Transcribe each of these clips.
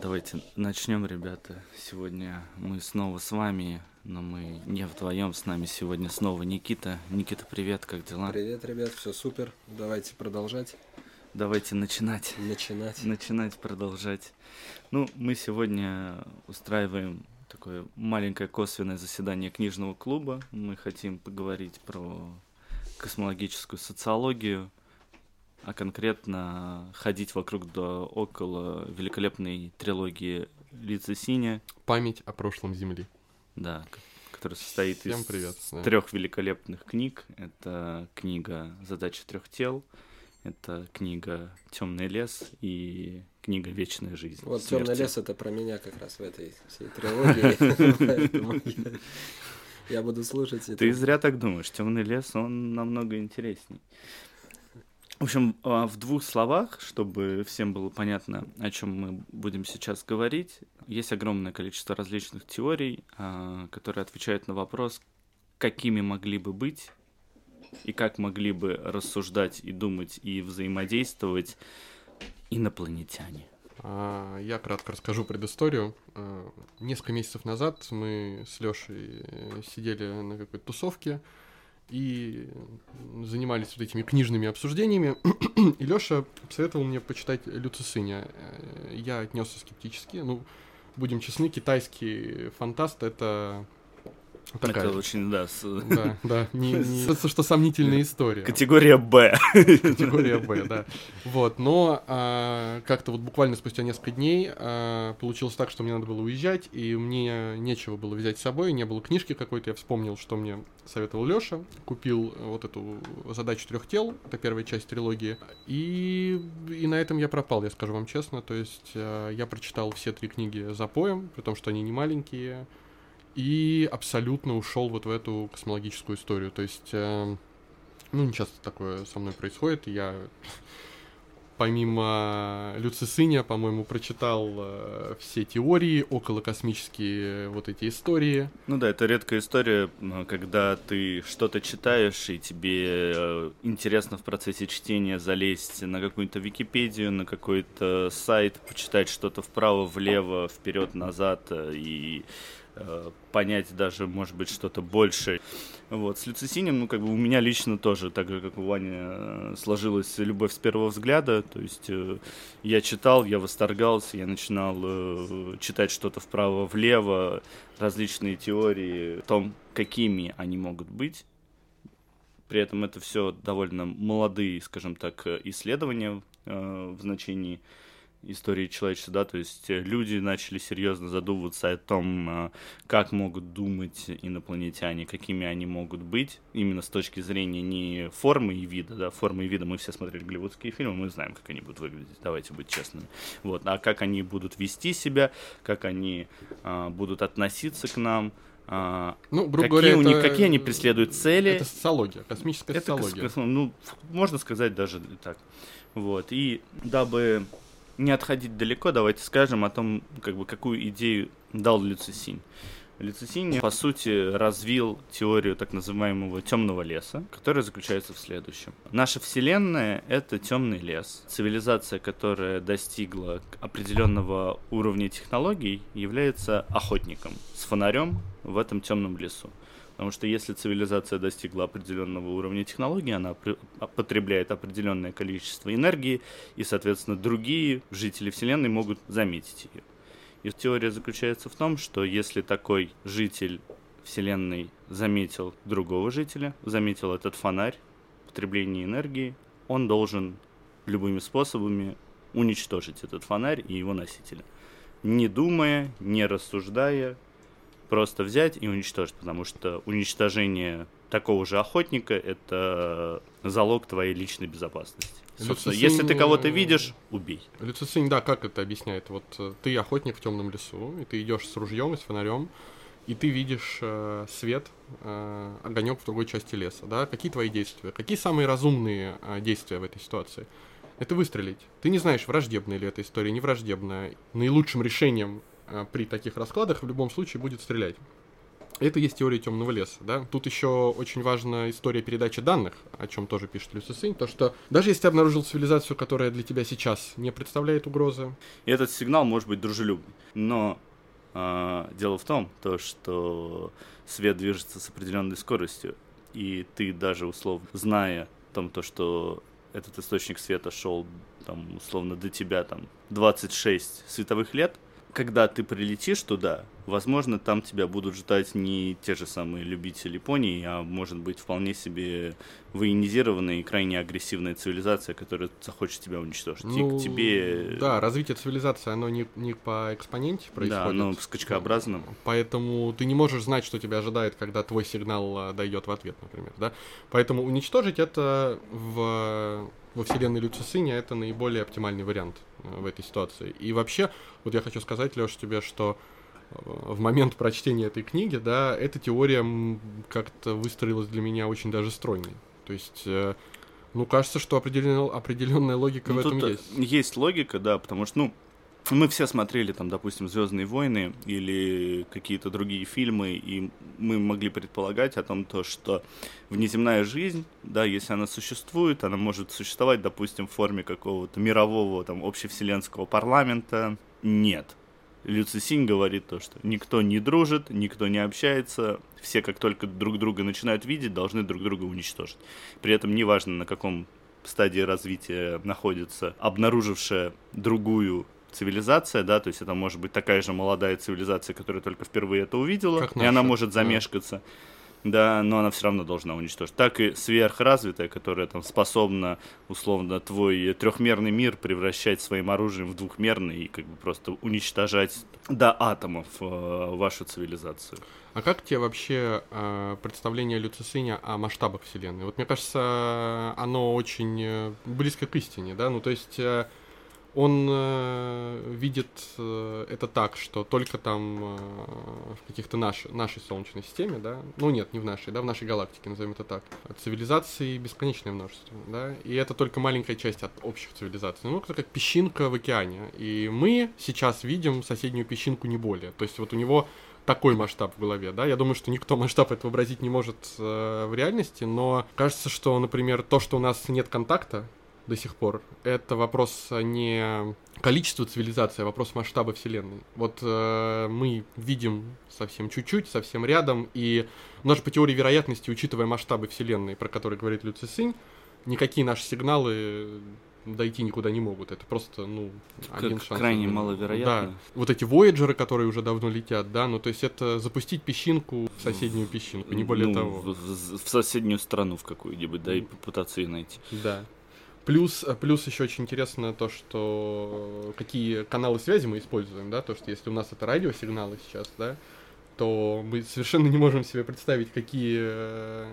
давайте начнем, ребята. Сегодня мы снова с вами, но мы не вдвоем. С нами сегодня снова Никита. Никита, привет, как дела? Привет, ребят, все супер. Давайте продолжать. Давайте начинать. Начинать. Начинать, продолжать. Ну, мы сегодня устраиваем такое маленькое косвенное заседание книжного клуба. Мы хотим поговорить про космологическую социологию, а конкретно ходить вокруг да около великолепной трилогии Лица Синя. Память о прошлом Земли. Да, которая состоит Всем из привет, да. трех великолепных книг. Это книга Задача трех тел, это книга Темный лес и книга Вечная жизнь. Вот темный лес это про меня как раз в этой всей трилогии. Я буду слушать это. Ты зря так думаешь. Темный лес, он намного интересней. В общем, а, в двух словах, чтобы всем было понятно, о чем мы будем сейчас говорить, есть огромное количество различных теорий, а, которые отвечают на вопрос, какими могли бы быть и как могли бы рассуждать и думать и взаимодействовать инопланетяне. А, Я кратко расскажу предысторию. Несколько месяцев назад мы с Лешей сидели на какой-то тусовке и занимались вот этими книжными обсуждениями. И Леша посоветовал мне почитать Люцисыня. Э, Я отнесся скептически. Ну, будем честны, китайский фантаст — это такая... Это очень, да, с- Да, да, не, не- кажется, что сомнительная история. категория Б. Категория Б, да. Вот, но а, как-то вот буквально спустя несколько дней а, получилось так, что мне надо было уезжать, и мне нечего было взять с собой, не было книжки какой-то, я вспомнил, что мне советовал Лёша, купил вот эту задачу трех тел, это первая часть трилогии, и, и на этом я пропал, я скажу вам честно, то есть а, я прочитал все три книги за поем, при том, что они не маленькие, и абсолютно ушел вот в эту космологическую историю, то есть... э, ну, не часто такое со мной происходит. Я помимо Люцисыня, по-моему, прочитал э, все теории, околокосмические вот эти истории. Ну да, это редкая история, когда ты что-то читаешь, и тебе э, интересно в процессе чтения залезть на какую-то Википедию, на какой-то сайт, почитать что-то вправо, влево, вперед, назад, э, и понять даже, может быть, что-то больше. Вот, с Люцисинем, ну, как бы у меня лично тоже, так же, как у Вани, э, сложилась любовь с первого взгляда, то есть э, я читал, я восторгался, я начинал э, читать что-то вправо-влево, различные теории о том, какими они могут быть. При этом это все довольно молодые, скажем так, э, исследования э, в значении истории человечества, да, то есть э, люди начали серьезно задумываться о том, э, как могут думать инопланетяне, какими они могут быть, именно с точки зрения не формы и вида, да, формы и вида мы все смотрели голливудские фильмы, мы знаем, как они будут выглядеть, давайте быть честными, вот, а как они будут вести себя, как они а, будут относиться к нам, а, Ну, грубо какие, говоря, у них, это- какие они преследуют цели, Это социология, космическая это социология. кос- ну, можно сказать даже так. Вот. И дабы не отходить далеко, давайте скажем о том, как бы, какую идею дал Люцисинь. Люцисинь, по сути, развил теорию так называемого темного леса, которая заключается в следующем. Наша Вселенная — это темный лес. Цивилизация, которая достигла определенного уровня технологий, является охотником с фонарем в этом темном лесу. Потому что если цивилизация достигла определенного уровня технологий, она а, потребляет определенное количество энергии, и, соответственно, другие жители Вселенной могут заметить ее. И теория заключается в том, что если такой житель Вселенной заметил другого жителя, заметил этот фонарь, потребление энергии, он должен любыми способами уничтожить этот фонарь и его носителя. Не думая, не рассуждая, просто взять и уничтожить, потому что уничтожение такого же охотника — это залог твоей личной безопасности. Собственно, если ты кого-то видишь, убей. Люцисинь, да, как это объясняет? Вот э, ты охотник в темном лесу, и ты идешь с ружьем и с фонарем, и ты видишь э, свет, э, огонек в другой части леса, да? Какие твои действия? Какие самые разумные э, действия в этой ситуации? Это выстрелить. Ты не знаешь, враждебная ли эта история, не враждебная. Наилучшим решением при таких раскладах в любом случае будет стрелять. Это есть теория темного леса, да. Тут еще очень важна история передачи данных, о чем тоже пишет Люси Синь, то что даже если ты обнаружил цивилизацию, которая для тебя сейчас не представляет угрозы. Этот сигнал может быть дружелюбный. Но э, дело в том, то, что свет движется с определенной скоростью, и ты даже условно, зная том, то, что этот источник света шел там условно до тебя там 26 световых лет, когда ты прилетишь туда, возможно, там тебя будут ждать не те же самые любители пони, а может быть вполне себе военизированная и крайне агрессивная цивилизация, которая захочет тебя уничтожить. Ну, и к тебе... Да, развитие цивилизации, оно не, не по экспоненте происходит. Да, оно скачкообразно. Поэтому ты не можешь знать, что тебя ожидает, когда твой сигнал а, дойдет в ответ, например, да? Поэтому уничтожить это в во вселенной Люцисыня это наиболее оптимальный вариант в этой ситуации. И вообще, вот я хочу сказать, Леш, тебе, что э, в момент прочтения этой книги, да, эта теория как-то выстроилась для меня очень даже стройной. То есть, э, ну, кажется, что определен, определенная логика ну, в этом есть. Есть логика, да, потому что, ну, мы все смотрели там, допустим, Звездные войны или какие-то другие фильмы, и мы могли предполагать о том, то, что внеземная жизнь, да, если она существует, она может существовать, допустим, в форме какого-то мирового там общевселенского парламента. Нет. Люцисинь говорит то, что никто не дружит, никто не общается, все как только друг друга начинают видеть, должны друг друга уничтожить. При этом неважно, на каком стадии развития находится обнаружившая другую цивилизация, да, то есть это может быть такая же молодая цивилизация, которая только впервые это увидела, как и она может замешкаться. Да. но она все равно должна уничтожить. Так и сверхразвитая, которая там способна, условно, твой трехмерный мир превращать своим оружием в двухмерный и как бы просто уничтожать до атомов э, вашу цивилизацию. А как тебе вообще э, представление Люцисиня о масштабах Вселенной? Вот мне кажется, оно очень э, близко к истине, да? Ну, то есть э, он э, видит э, это так, что только там э, в каких-то наш, нашей Солнечной системе, да, ну нет, не в нашей, да, в нашей галактике, назовем это так, цивилизаций бесконечное множество, да, и это только маленькая часть от общих цивилизаций, ну, как песчинка в океане, и мы сейчас видим соседнюю песчинку не более, то есть вот у него такой масштаб в голове, да. Я думаю, что никто масштаб это вообразить не может э, в реальности, но кажется, что, например, то, что у нас нет контакта до сих пор. Это вопрос не количества цивилизации, а вопрос масштаба Вселенной. Вот э, мы видим совсем чуть-чуть, совсем рядом, и даже по теории вероятности, учитывая масштабы Вселенной, про которые говорит Люцисинь, никакие наши сигналы дойти никуда не могут. Это просто, ну, как один шанс. Крайне маловероятно. Да. Вот эти Voyager, которые уже давно летят, да, ну, то есть это запустить песчинку в соседнюю песчинку, не более ну, того. В, в соседнюю страну в какую-нибудь, да, и попытаться ее найти. Да. Плюс, э, плюс еще очень интересно то, что какие каналы связи мы используем, да, то, что если у нас это радиосигналы сейчас, да, то мы совершенно не можем себе представить, какие э,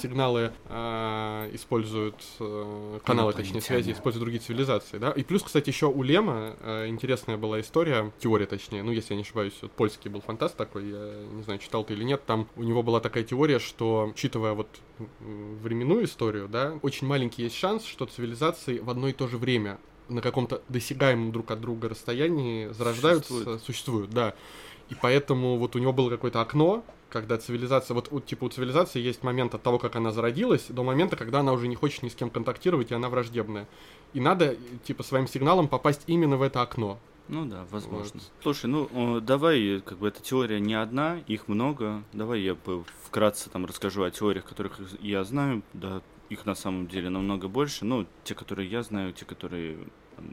сигналы э, используют э, каналы, точнее, связи, используют другие цивилизации, да. И плюс, кстати, еще у Лема э, интересная была история, теория, точнее, ну, если я не ошибаюсь, вот польский был фантаст такой, я не знаю, читал ты или нет, там у него была такая теория, что, учитывая вот временную историю, да, очень маленький есть шанс, что цивилизации в одно и то же время на каком-то досягаемом друг от друга расстоянии зарождаются, существуют, существуют да. И поэтому вот у него было какое-то окно, когда цивилизация, вот, вот типа у цивилизации есть момент от того, как она зародилась, до момента, когда она уже не хочет ни с кем контактировать, и она враждебная. И надо, типа, своим сигналом попасть именно в это окно. Ну да, возможно. Вот. Слушай, ну давай, как бы эта теория не одна, их много. Давай я вкратце там расскажу о теориях, которых я знаю. Да, их на самом деле намного больше. Ну, те, которые я знаю, те, которые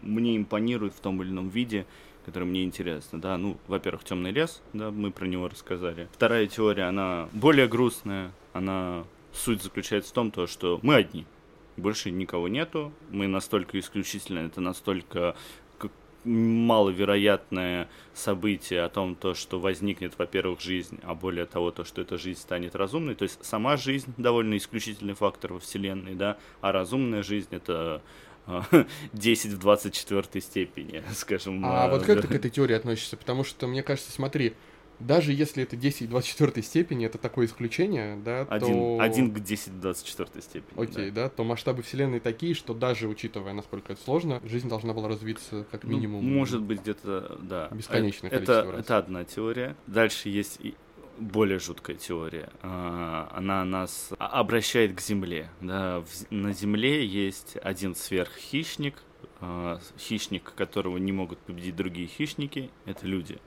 мне импонируют в том или ином виде которое мне интересно, да, ну, во-первых, темный лес, да, мы про него рассказали. Вторая теория, она более грустная, она суть заключается в том, то, что мы одни, больше никого нету, мы настолько исключительно, это настолько маловероятное событие о том, то, что возникнет, во-первых, жизнь, а более того, то, что эта жизнь станет разумной. То есть сама жизнь довольно исключительный фактор во Вселенной, да, а разумная жизнь это 10 в 24 степени, скажем. А вот как ты к этой теории относишься? Потому что, мне кажется, смотри, даже если это 10 в 24 степени, это такое исключение, да, один, то... Один к 10 в 24 степени. Окей, да. да, то масштабы Вселенной такие, что даже учитывая, насколько это сложно, жизнь должна была развиться как ну, минимум... Ну, может быть, где-то, да. Бесконечное это, количество это, раз. Это одна теория. Дальше есть более жуткая теория. А, она нас обращает к Земле. Да? На Земле есть один сверххищник, а, хищник, которого не могут победить другие хищники, это люди.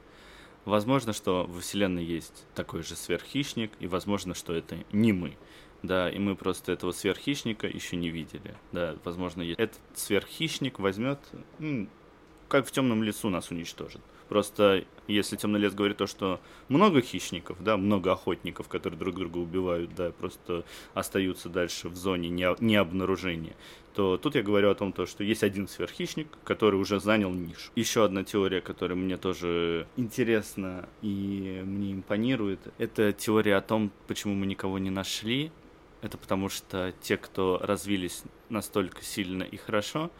Возможно, что во Вселенной есть такой же сверххищник, и возможно, что это не мы. Да, и мы просто этого сверххищника еще не видели. Да, возможно, этот сверххищник возьмет, как в темном лесу нас уничтожит. Просто если темный лес говорит то, что много хищников, да, много охотников, которые друг друга убивают, да, просто остаются дальше в зоне необнаружения, то тут я говорю о том, то, что есть один сверххищник, который уже занял нишу. Еще одна теория, которая мне тоже интересна и мне импонирует, это теория о том, почему мы никого не нашли. Это потому что те, кто развились настолько сильно и хорошо,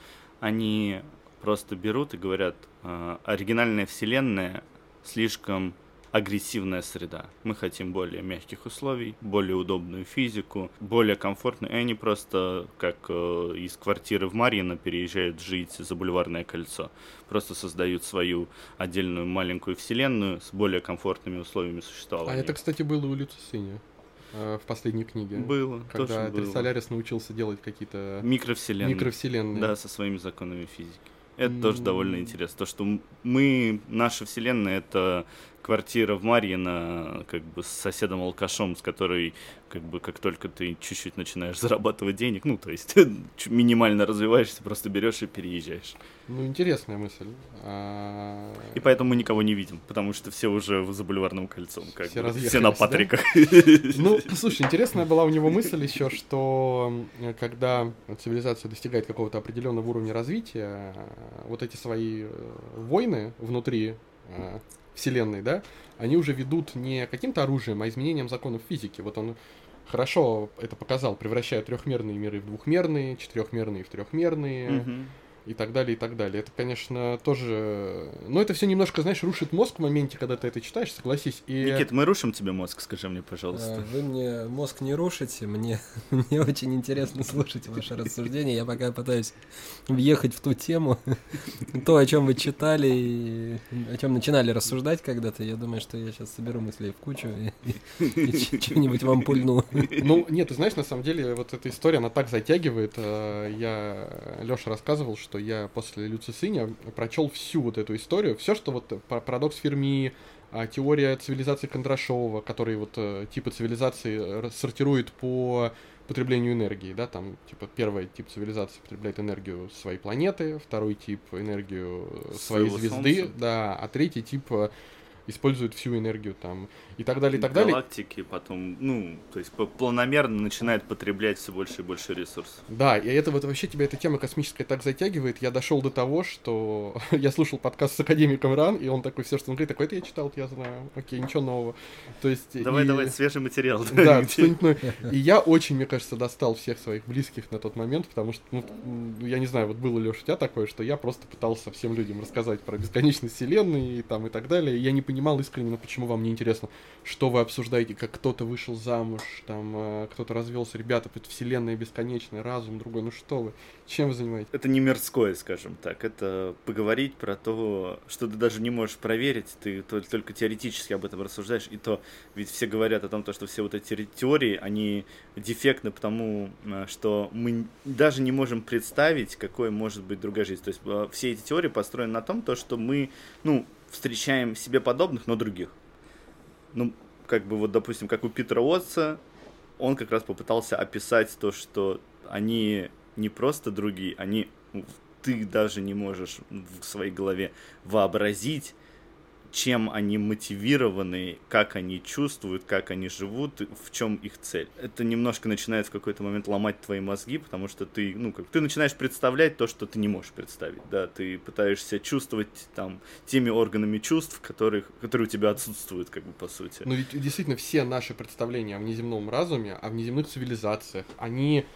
они просто берут и говорят, э, оригинальная вселенная слишком агрессивная среда. Мы хотим более мягких условий, более удобную физику, более комфортную. И они просто, как э, из квартиры в Марьино, переезжают жить за Бульварное кольцо. Просто создают свою отдельную маленькую вселенную с более комфортными условиями существования. А это, кстати, было у Люцисини э, в последней книге. Было. Когда Трисолярис научился делать какие-то микровселенные. микровселенные. Да, со своими законами физики. Это mm. тоже довольно интересно. То, что мы, наша вселенная, это квартира в Марьино, как бы с соседом-алкашом, с которой, как бы, как только ты чуть-чуть начинаешь зарабатывать денег, ну, то есть минимально развиваешься, просто берешь и переезжаешь. Ну, интересная мысль. А... И поэтому мы никого не видим, потому что все уже за бульварным кольцом, как все, бы, все на Патриках. Да? Ну, слушай, интересная была у него мысль еще, что когда цивилизация достигает какого-то определенного уровня развития, вот эти свои э, войны внутри э, Вселенной, да, они уже ведут не каким-то оружием, а изменением законов физики. Вот он хорошо это показал, превращая трехмерные миры в двухмерные, четырехмерные в трехмерные. Mm-hmm и так далее, и так далее. Это, конечно, тоже... Но это все немножко, знаешь, рушит мозг в моменте, когда ты это читаешь, согласись. И... Никит, мы рушим тебе мозг, скажи мне, пожалуйста. А, вы мне мозг не рушите, мне, мне очень интересно слушать ваши рассуждения. Я пока пытаюсь въехать в ту тему, то, о чем вы читали, и о чем начинали рассуждать когда-то. Я думаю, что я сейчас соберу мысли в кучу и, и что-нибудь вам пульну. Ну, нет, ты знаешь, на самом деле, вот эта история, она так затягивает. Э, я Леша рассказывал, что что я после Люцисиня прочел всю вот эту историю, все, что вот парадокс Ферми, а, теория цивилизации Кондрашова, который вот э, типы цивилизации сортирует по потреблению энергии, да, там, типа, первый тип цивилизации потребляет энергию своей планеты, второй тип энергию своей Своего звезды, солнца. да, а третий тип использует всю энергию там и так далее, и так далее. Галактики потом, ну, то есть планомерно начинает потреблять все больше и больше ресурсов. Да, и это вот вообще тебя эта тема космическая так затягивает. Я дошел до того, что я слушал подкаст с академиком Ран, и он такой все, что он говорит, такой, это я читал, я знаю, окей, ничего нового. То есть... Давай, и... давай, свежий материал. Да, что-нибудь новое. И я очень, мне кажется, достал всех своих близких на тот момент, потому что, ну, я не знаю, вот было ли у тебя такое, что я просто пытался всем людям рассказать про бесконечность вселенной и там и так далее. Я не понимал искренне, ну почему вам не интересно, что вы обсуждаете, как кто-то вышел замуж, там э, кто-то развелся, ребята, вселенная бесконечная, разум другой, ну что вы, чем вы занимаетесь? Это не мирское, скажем так, это поговорить про то, что ты даже не можешь проверить, ты только теоретически об этом рассуждаешь, и то, ведь все говорят о том, что все вот эти теории, они дефектны потому, э, что мы даже не можем представить, какой может быть другая жизнь. То есть э, все эти теории построены на том, то, что мы, ну, встречаем себе подобных, но других. Ну, как бы вот, допустим, как у Питера Уотса, он как раз попытался описать то, что они не просто другие, они ты даже не можешь в своей голове вообразить, чем они мотивированы, как они чувствуют, как они живут, в чем их цель. Это немножко начинает в какой-то момент ломать твои мозги, потому что ты, ну, как ты начинаешь представлять то, что ты не можешь представить, да, ты пытаешься чувствовать там теми органами чувств, которых, которые у тебя отсутствуют, как бы по сути. Ну ведь действительно все наши представления о внеземном разуме, о внеземных цивилизациях, они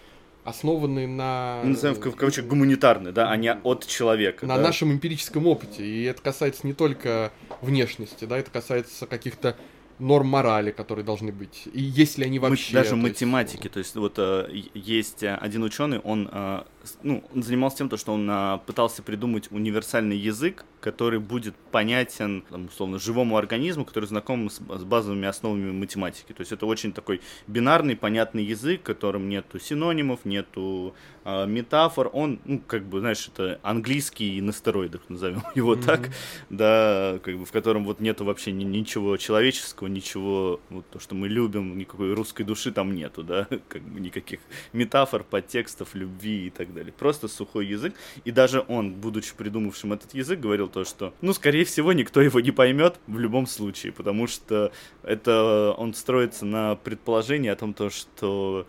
основаны на... Мы называем в кавычках гуманитарные, да, а не от человека. На да? нашем эмпирическом опыте. И это касается не только внешности, да, это касается каких-то норм морали, которые должны быть. И есть ли они вообще... Даже то математики. Есть... То есть вот э, есть один ученый, он, э, ну, он занимался тем, то, что он э, пытался придумать универсальный язык, который будет понятен, там, условно, живому организму, который знаком с, с базовыми основами математики. То есть это очень такой бинарный, понятный язык, в котором нету синонимов, нету э, метафор. Он, ну, как бы, знаешь, это английский на стероидах, назовем его mm-hmm. так, да, как бы, в котором вот нету вообще ни, ничего человеческого, ничего, вот то, что мы любим, никакой русской души там нету, да, как бы никаких метафор, подтекстов, любви и так далее. Просто сухой язык. И даже он, будучи придумавшим этот язык, говорил то, что, ну, скорее всего, никто его не поймет в любом случае, потому что это он строится на предположении о том, то, что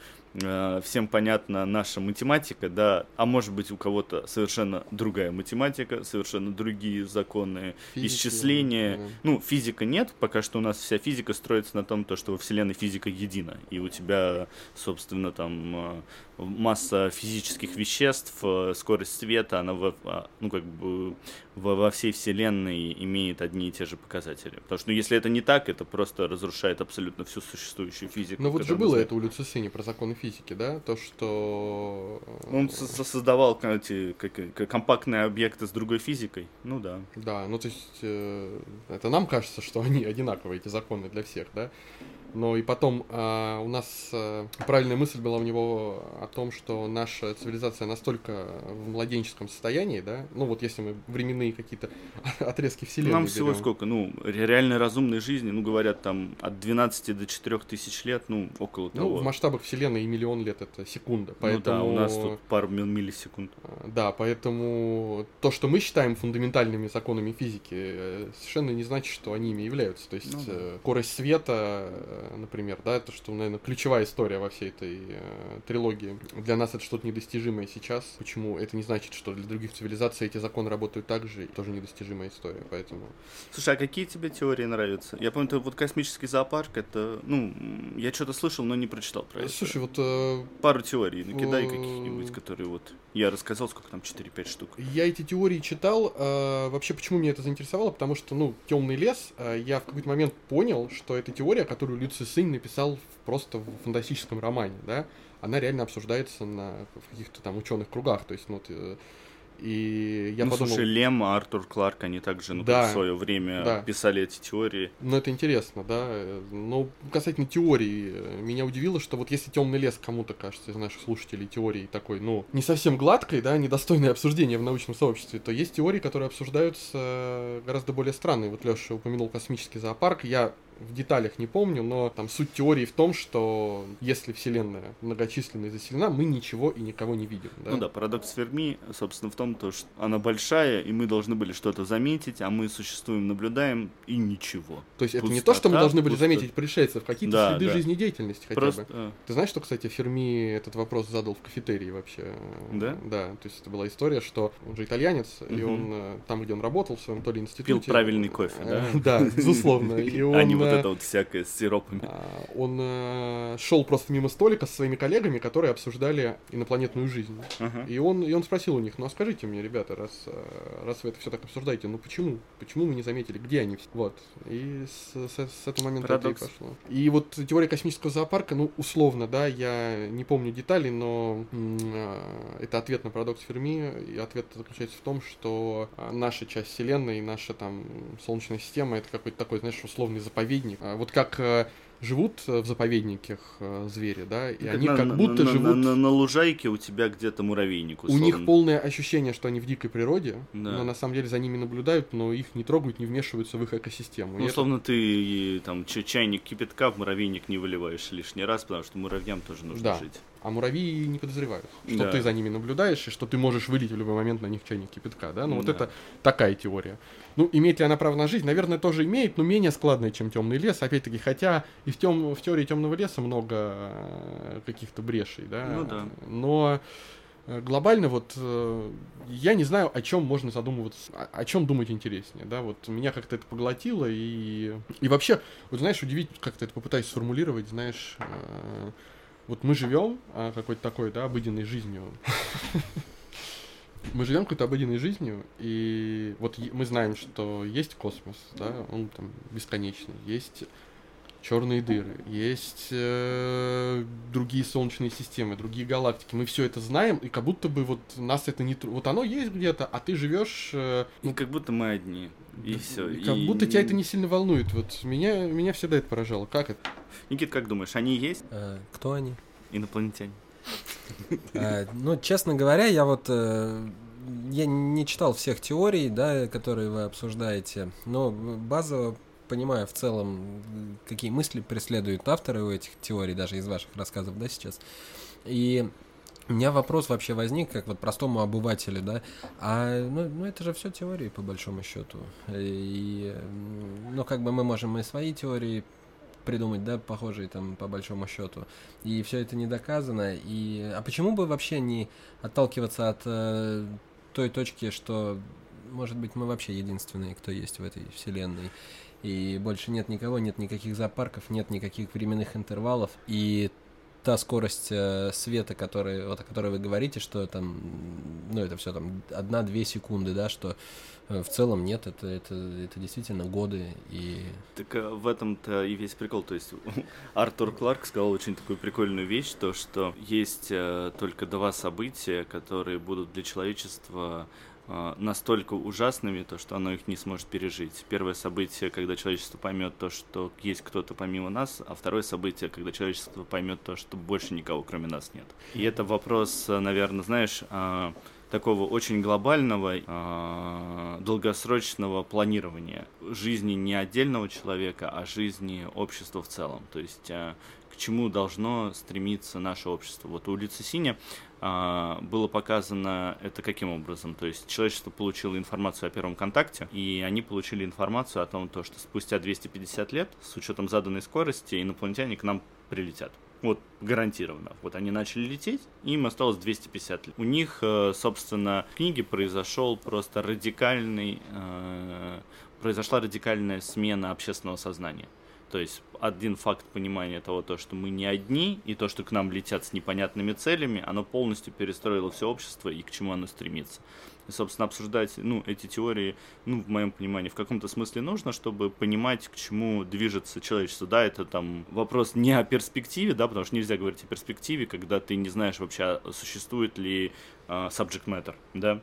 всем понятна наша математика, да, а может быть у кого-то совершенно другая математика, совершенно другие законы Физики, исчисления. Да. Ну, физика нет, пока что у нас вся физика строится на том, то, что во Вселенной физика едина, и у тебя, собственно, там э, масса физических веществ, э, скорость света, она во, а, ну, как бы во, во всей Вселенной имеет одни и те же показатели. Потому что ну, если это не так, это просто разрушает абсолютно всю существующую физику. Ну вот же было это у Люцисини про законы физики, да? То, что... Э, Он создавал эти как, компактные объекты с другой физикой. Ну да. Да, ну то есть э, это нам кажется, что они одинаковые, эти законы для всех, да? Но и потом э, у нас э, правильная мысль была у него о том, что наша цивилизация настолько в младенческом состоянии, да, ну вот если мы временные какие-то отрезки вселенной Нам всего берем. сколько, ну, реально разумной жизни, ну, говорят, там, от 12 до 4 тысяч лет, ну, около того. Ну, в масштабах вселенной и миллион лет это секунда, поэтому... Ну да, у нас тут пару миллисекунд. А, да, поэтому то, что мы считаем фундаментальными законами физики, э, совершенно не значит, что они ими являются. То есть ну, да. Э, скорость света например, да, это что, наверное, ключевая история во всей этой э, трилогии. Для нас это что-то недостижимое сейчас. Почему? Это не значит, что для других цивилизаций эти законы работают так же, и тоже недостижимая история, поэтому... Слушай, а какие тебе теории нравятся? Я помню, вот космический зоопарк, это, ну, я что-то слышал, но не прочитал про это. Слушай, вот... Э, Пару теорий накидай э, каких-нибудь, которые вот... Я рассказал, сколько там, 4-5 штук. Я эти теории читал. Э, вообще, почему меня это заинтересовало? Потому что, ну, темный лес, э, я в какой-то момент понял, что это теория, которую Люци Сын написал просто в фантастическом романе, да, она реально обсуждается на в каких-то там ученых кругах. То есть, ну, вот, э, и я ну, подумал... слушай, Лем, Артур Кларк, они также ну, да, в свое время да. писали эти теории. Ну, это интересно, да. Но касательно теории, меня удивило, что вот если темный лес кому-то кажется из наших слушателей теории такой, ну, не совсем гладкой, да, недостойное обсуждение в научном сообществе, то есть теории, которые обсуждаются гораздо более странные. Вот Леша упомянул космический зоопарк. Я в деталях не помню, но там суть теории в том, что если Вселенная многочисленная и заселена, мы ничего и никого не видим. Да? Ну да, парадокс Ферми, собственно, в том, то, что она большая, и мы должны были что-то заметить, а мы существуем, наблюдаем, и ничего. То есть пустота, это не то, что мы должны были пустота. заметить пришельцев, какие-то да, следы да. жизнедеятельности хотя Просто... бы. А. Ты знаешь, что, кстати, Ферми этот вопрос задал в кафетерии вообще? Да? Да, то есть это была история, что он же итальянец, угу. и он э, там, где он работал, в своем то ли институте... Пил правильный кофе, да? Да, безусловно. И он вот это вот всякое с сиропами. А, он э, шел просто мимо столика со своими коллегами, которые обсуждали инопланетную жизнь. Uh-huh. И, он, и он спросил у них, ну а скажите мне, ребята, раз, э, раз вы это все так обсуждаете, ну почему? Почему мы не заметили, где они? Вот. И с, с, с этого момента Парадокс. это и пошло. И вот теория космического зоопарка, ну, условно, да, я не помню деталей, но э, это ответ на парадокс Ферми, и ответ заключается в том, что э, наша часть Вселенной, наша там Солнечная система, это какой-то такой, знаешь, условный заповедник. А вот как Э, живут в заповедниках э, звери, да, и как они на, как будто на, живут... На, на, на лужайке у тебя где-то муравейник, условно. У них полное ощущение, что они в дикой природе, да. но на самом деле за ними наблюдают, но их не трогают, не вмешиваются в их экосистему. Ну, условно, это... ты там чайник кипятка в муравейник не выливаешь лишний раз, потому что муравьям тоже нужно да. жить. А муравьи не подозревают, что да. ты за ними наблюдаешь, и что ты можешь вылить в любой момент на них чайник кипятка, да? Ну, вот да. это такая теория. Ну, имеет ли она право на жизнь? Наверное, тоже имеет, но менее складная, чем темный лес. Опять-таки, хотя и в, тем, в теории темного леса много э, каких-то брешей, да. Ну да. Но э, глобально вот э, я не знаю, о чем можно задумываться, о, о чем думать интереснее, да, вот меня как-то это поглотило и и вообще, вот знаешь, удивить, как-то это попытаюсь сформулировать, знаешь, вот мы живем а, какой-то такой, да, обыденной жизнью. мы живем какой-то обыденной жизнью, и вот мы знаем, что есть космос, да, он там бесконечный, есть черные дыры, есть э, другие солнечные системы, другие галактики. Мы все это знаем, и как будто бы вот нас это не... тру- Вот оно есть где-то, а ты живешь... э, Ну, как будто мы одни. И все. как будто тебя это не сильно волнует. Вот меня, меня всегда это поражало. Как это? Никит, как думаешь, они есть Э, Кто они? инопланетяне? Э, Ну, честно говоря, я вот э, я не читал всех теорий, да, которые вы обсуждаете, но базово понимаю в целом, какие мысли преследуют авторы у этих теорий, даже из ваших рассказов, да, сейчас. И у меня вопрос вообще возник, как вот простому обывателю, да, а, ну, ну это же все теории, по большому счету. И, ну, как бы мы можем и свои теории придумать, да, похожие там по большому счету. И все это не доказано. И а почему бы вообще не отталкиваться от э, той точки, что может быть мы вообще единственные, кто есть в этой вселенной, и больше нет никого, нет никаких зоопарков, нет никаких временных интервалов, и та скорость э, света, который, вот, о которой вы говорите, что там, ну это все там одна-две секунды, да, что э, в целом нет, это, это, это действительно годы и Так э, в этом-то и весь прикол. То есть Артур Кларк сказал очень такую прикольную вещь, то что есть э, только два события, которые будут для человечества настолько ужасными, то что оно их не сможет пережить. Первое событие, когда человечество поймет то, что есть кто-то помимо нас, а второе событие, когда человечество поймет то, что больше никого кроме нас нет. И это вопрос, наверное, знаешь, э, такого очень глобального, э, долгосрочного планирования жизни не отдельного человека, а жизни общества в целом. То есть к чему должно стремиться наше общество. Вот у Лица Синя а, было показано это каким образом? То есть человечество получило информацию о первом контакте, и они получили информацию о том, то, что спустя 250 лет, с учетом заданной скорости, инопланетяне к нам прилетят. Вот гарантированно. Вот они начали лететь, им осталось 250 лет. У них, э, собственно, в книге произошел просто радикальный, э, произошла радикальная смена общественного сознания. То есть один факт понимания того, то, что мы не одни, и то, что к нам летят с непонятными целями, оно полностью перестроило все общество и к чему оно стремится. И, собственно, обсуждать ну, эти теории, ну, в моем понимании, в каком-то смысле нужно, чтобы понимать, к чему движется человечество. Да, это там вопрос не о перспективе, да, потому что нельзя говорить о перспективе, когда ты не знаешь вообще, а существует ли subject matter, да,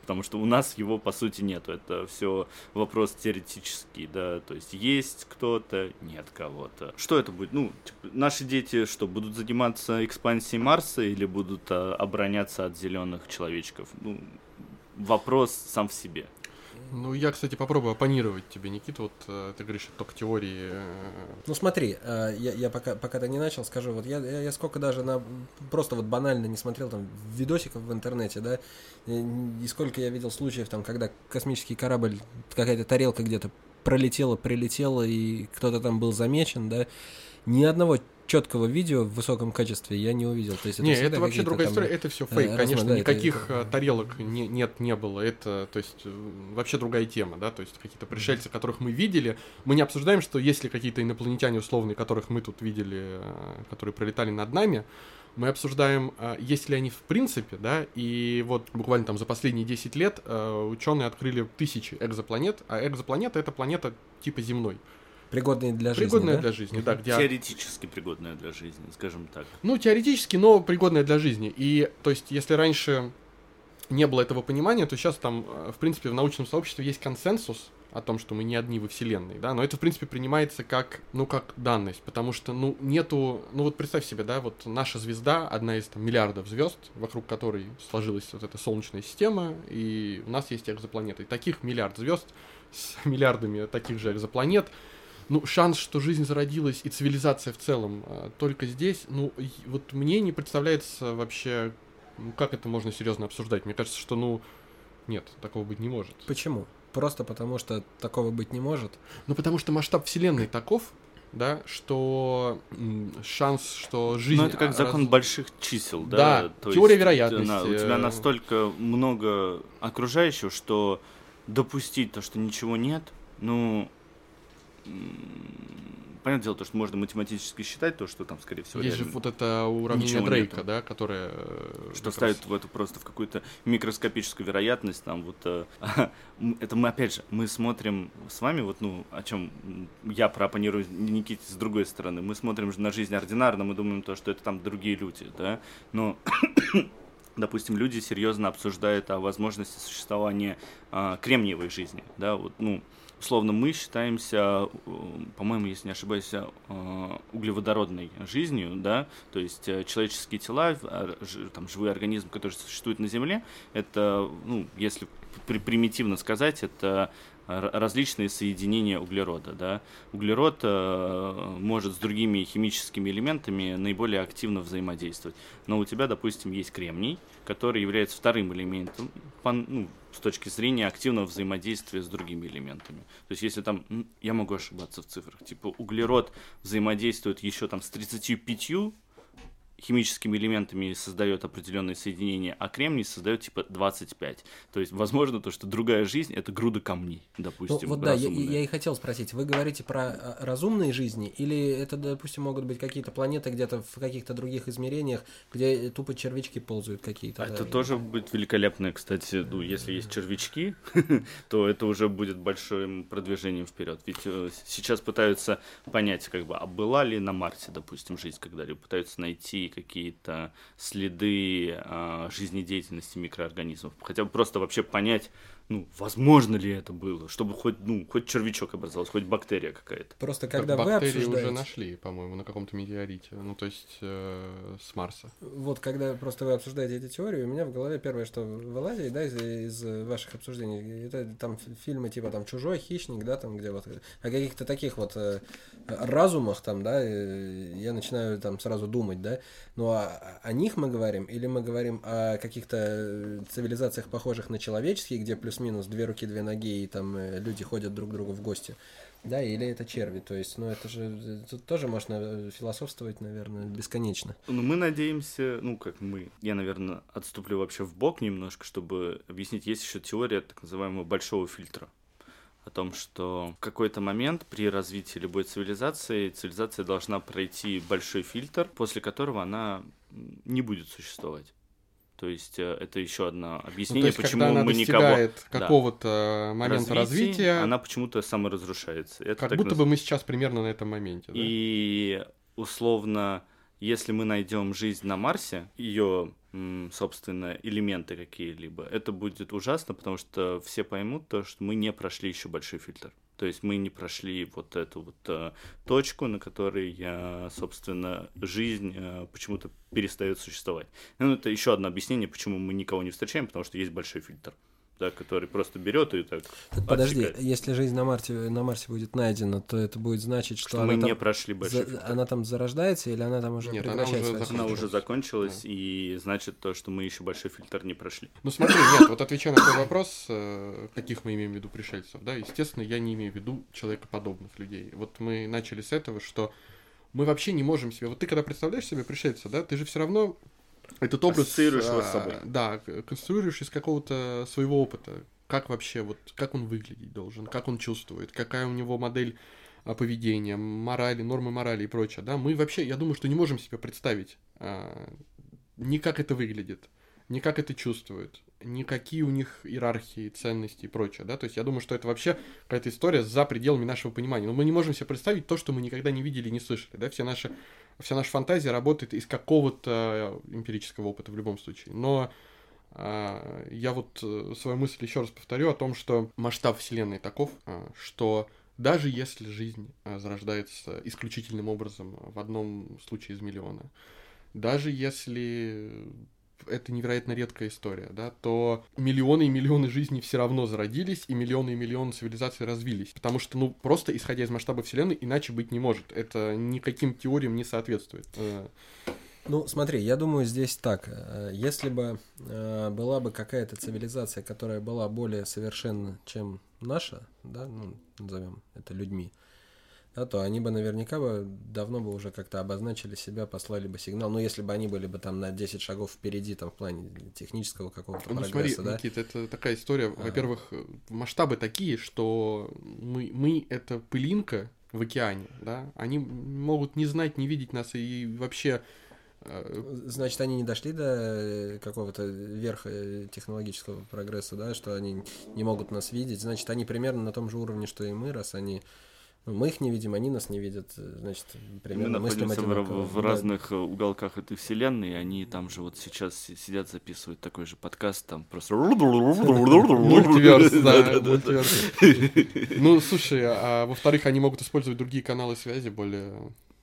потому что у нас его по сути нету. Это все вопрос теоретический, да, то есть есть кто-то, нет кого-то. Что это будет? Ну, типа, наши дети что, будут заниматься экспансией Марса или будут а, обороняться от зеленых человечков? Ну, вопрос сам в себе. Ну, я, кстати, попробую оппонировать тебе, Никита. Вот э, ты говоришь, только теории. э, Ну смотри, э, я, я пока, пока ты не начал, скажу, вот я, я, сколько даже на просто вот банально не смотрел там видосиков в интернете, да, и сколько я видел случаев там, когда космический корабль, какая-то тарелка где-то пролетела, прилетела, и кто-то там был замечен, да, ни одного четкого видео в высоком качестве я не увидел. То есть Не, всегда это вообще другая там, история, это все э, фейк, разно, конечно, да, это- никаких это- э, тарелок не, нет, не было, это, то есть, э, вообще другая тема, да, то есть, какие-то пришельцы, которых мы видели, мы не обсуждаем, что если какие-то инопланетяне условные, которых мы тут видели, э, которые пролетали над нами, мы обсуждаем, э, есть ли они в принципе, да, и вот буквально там за последние 10 лет э, ученые открыли тысячи экзопланет, а экзопланета это планета типа земной, Пригодные для жизни, пригодная да? для жизни, да, где Теоретически пригодная для жизни, скажем так. Ну, теоретически, но пригодная для жизни. И, то есть, если раньше не было этого понимания, то сейчас там, э, в принципе, в научном сообществе есть консенсус о том, что мы не одни во Вселенной, да, но это, в принципе, принимается как, ну, как данность, потому что, ну, нету, ну, вот представь себе, да, вот наша звезда, одна из там, миллиардов звезд, вокруг которой сложилась вот эта Солнечная система, и у нас есть экзопланеты. И таких миллиард звезд с миллиардами таких же экзопланет, ну, шанс, что жизнь зародилась и цивилизация в целом а, только здесь, ну, и вот мне не представляется вообще, ну, как это можно серьезно обсуждать. Мне кажется, что, ну, нет, такого быть не может. Почему? Просто потому, что такого быть не может. Ну, потому что масштаб Вселенной таков, да, что шанс, что жизнь... Ну, это как а, закон раз- больших чисел, да? Да, То теория есть, вероятности, на- у тебя э. настолько много окружающего, что допустить то, что ничего нет, ну, понятное дело, то, что можно математически считать, то, что там, скорее всего, Есть же вот это уравнение ничего Дрейка, нету. да, которое... э, что как ставит раз- в это просто в какую-то микроскопическую вероятность, там вот э, это мы опять же мы смотрим с вами вот ну о чем я проопонирую Никите с другой стороны, мы смотрим же на жизнь ординарно, мы думаем то, что это там другие люди, да, но допустим, люди серьезно обсуждают о возможности существования а, кремниевой жизни, да, вот, ну, условно, мы считаемся, э, по-моему, если не ошибаюсь, э, углеводородной жизнью, да, то есть э, человеческие тела, а, там, живые организмы, которые существуют на Земле, это, ну, если при- примитивно сказать, это различные соединения углерода, да. Углерод э, может с другими химическими элементами наиболее активно взаимодействовать. Но у тебя, допустим, есть кремний, который является вторым элементом по- ну, с точки зрения активного взаимодействия с другими элементами. То есть, если там, я могу ошибаться в цифрах, типа углерод взаимодействует еще там с 35 химическими элементами создает определенные соединения, а кремний создает типа 25. То есть, возможно, то, что другая жизнь это груда камней, Ну, допустим. вот да, я, я и хотел спросить, вы говорите про а, разумные жизни, или это, допустим, могут быть какие-то планеты где-то в каких-то других измерениях, где тупо червячки ползают какие-то? А да, Это и- тоже будет великолепно, кстати, ну, если есть червячки, то это уже будет большим продвижением вперед. Ведь э, сейчас пытаются понять, как бы, а была ли на Марсе, допустим, жизнь когда-либо, пытаются найти какие-то следы а, жизнедеятельности микроорганизмов, хотя бы просто вообще понять, ну, возможно ли это было, чтобы хоть, ну, хоть червячок образовался, хоть бактерия какая-то. Просто когда вы бактерии уже обсуждаете... нашли, по-моему, на каком-то метеорите. Ну, то есть э, с Марса. Вот когда просто вы обсуждаете эти теории, у меня в голове первое, что вылазит, да, из, из ваших обсуждений, это там фи- фильмы типа там «Чужой», «Хищник», да, там где вот о каких-то таких вот э, разумах там, да, э, я начинаю там сразу думать, да, ну а о них мы говорим или мы говорим о каких-то э, цивилизациях, похожих на человеческие, где плюс-минус две руки, две ноги, и там э, люди ходят друг к другу в гости, да, или это черви, то есть, ну это же, э, тут тоже можно э, философствовать, наверное, бесконечно. Ну, мы надеемся, ну, как мы, я, наверное, отступлю вообще в бок немножко, чтобы объяснить, есть еще теория так называемого большого фильтра. О том, что в какой-то момент при развитии любой цивилизации цивилизация должна пройти большой фильтр, после которого она не будет существовать. То есть э, это еще одно Ну, то объяснение, есть, почему когда она мы никого достигает да. какого-то момента развития, развития, она почему-то саморазрушается. Это как будто наз- бы мы сейчас примерно на этом моменте. да? И условно, если мы найдем жизнь на Марсе, ее, собственно, элементы какие-либо, это будет ужасно, потому что все поймут то, что мы не прошли еще большой фильтр. То есть мы не прошли вот эту вот э, точку, на которой, э, собственно, жизнь э, почему-то перестает существовать. Ну, это еще одно объяснение, почему мы никого не встречаем, потому что есть большой фильтр, да, который просто берет и так. Так Подожди, отсекает. если жизнь на Марсе, на Марсе будет найдена, то это будет значить, что, Что она, мы там, не прошли большой за- она там зарождается или она там уже Нет, она уже Она закончилась. уже закончилась, и значит то, что мы еще большой фильтр не прошли. Ну смотри, нет, вот отвечая на твой вопрос, э, каких мы имеем в виду пришельцев, да, естественно, я не имею в виду человекоподобных людей. Вот мы начали с этого, что мы вообще не можем себе... Вот ты когда представляешь себе пришельца, да, ты же все равно этот образ... Ассоциируешь его с а, собой. Да, конструируешь из какого-то своего опыта. Как вообще, вот, как он выглядеть должен, как он чувствует, какая у него модель а, поведения, морали, нормы морали и прочее, да, мы вообще, я думаю, что не можем себе представить а, ни как это выглядит, ни как это чувствует, ни какие у них иерархии, ценности и прочее, да, то есть я думаю, что это вообще какая-то история за пределами нашего понимания, но мы не можем себе представить то, что мы никогда не видели и не слышали, да, все наши, вся наша фантазия работает из какого-то эмпирического опыта в любом случае, но а, я вот э, свою мысль еще раз повторю о том, что масштаб Вселенной таков, а, что даже если жизнь зарождается исключительным образом в одном случае из миллиона, даже если это невероятно редкая история, да, то миллионы и миллионы жизней все равно зародились, и миллионы и миллионы цивилизаций развились. Потому что, ну, просто исходя из масштаба Вселенной, иначе быть не может. Это никаким теориям не соответствует. Э, Ну, смотри, я думаю, здесь так. э, Если бы э, была бы какая-то цивилизация, которая была более совершенна, чем наша, да, ну, назовем это людьми, да, то они бы наверняка бы давно бы уже как-то обозначили себя, послали бы сигнал. Ну, если бы они были бы там на 10 шагов впереди, там, в плане технического какого-то Ну смотри, прогресса, да. Никит, это такая история. А. Во-первых, масштабы такие, что мы, мы это пылинка в океане, да, они могут не знать, не видеть нас и вообще э, Значит, они не дошли до э, какого-то верха э, технологического прогресса, да, что они не могут нас видеть. Значит, они примерно на том же уровне, что и мы, раз они мы их не видим, они нас не видят, значит, примерно мы мыслим находимся в, одинаково. в Да. разных э, уголках этой вселенной, и они там же вот сейчас си- сидят, записывают такой же подкаст, там просто... Мультиверс, да, мультиверс. Ну, слушай, а во-вторых, они могут использовать другие каналы связи более,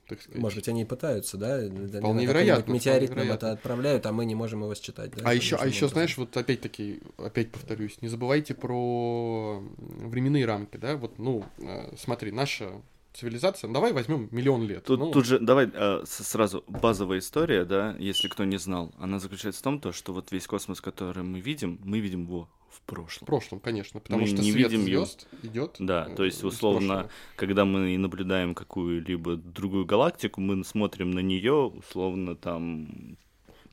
так сказать. Может быть, они и пытаются, да? Вполне вероятно, Метеорит вполне нам это отправляют, а мы не можем его считать. Да, А еще, а еще, образом. знаешь, вот опять-таки, опять повторюсь, не забывайте про временные рамки, да, вот, ну, э, смотри, наша цивилизация, ну, давай возьмем миллион лет. Тут, ну, тут же, давай э, сразу базовая история, да, если кто не знал, она заключается в том, то, что вот весь космос, который мы видим, мы видим его в в прошлом. прошлом, конечно, потому Мы что не свет видим звезд идет. Да, э, то есть, условно, когда мы наблюдаем какую-либо другую галактику, мы смотрим на нее, условно, там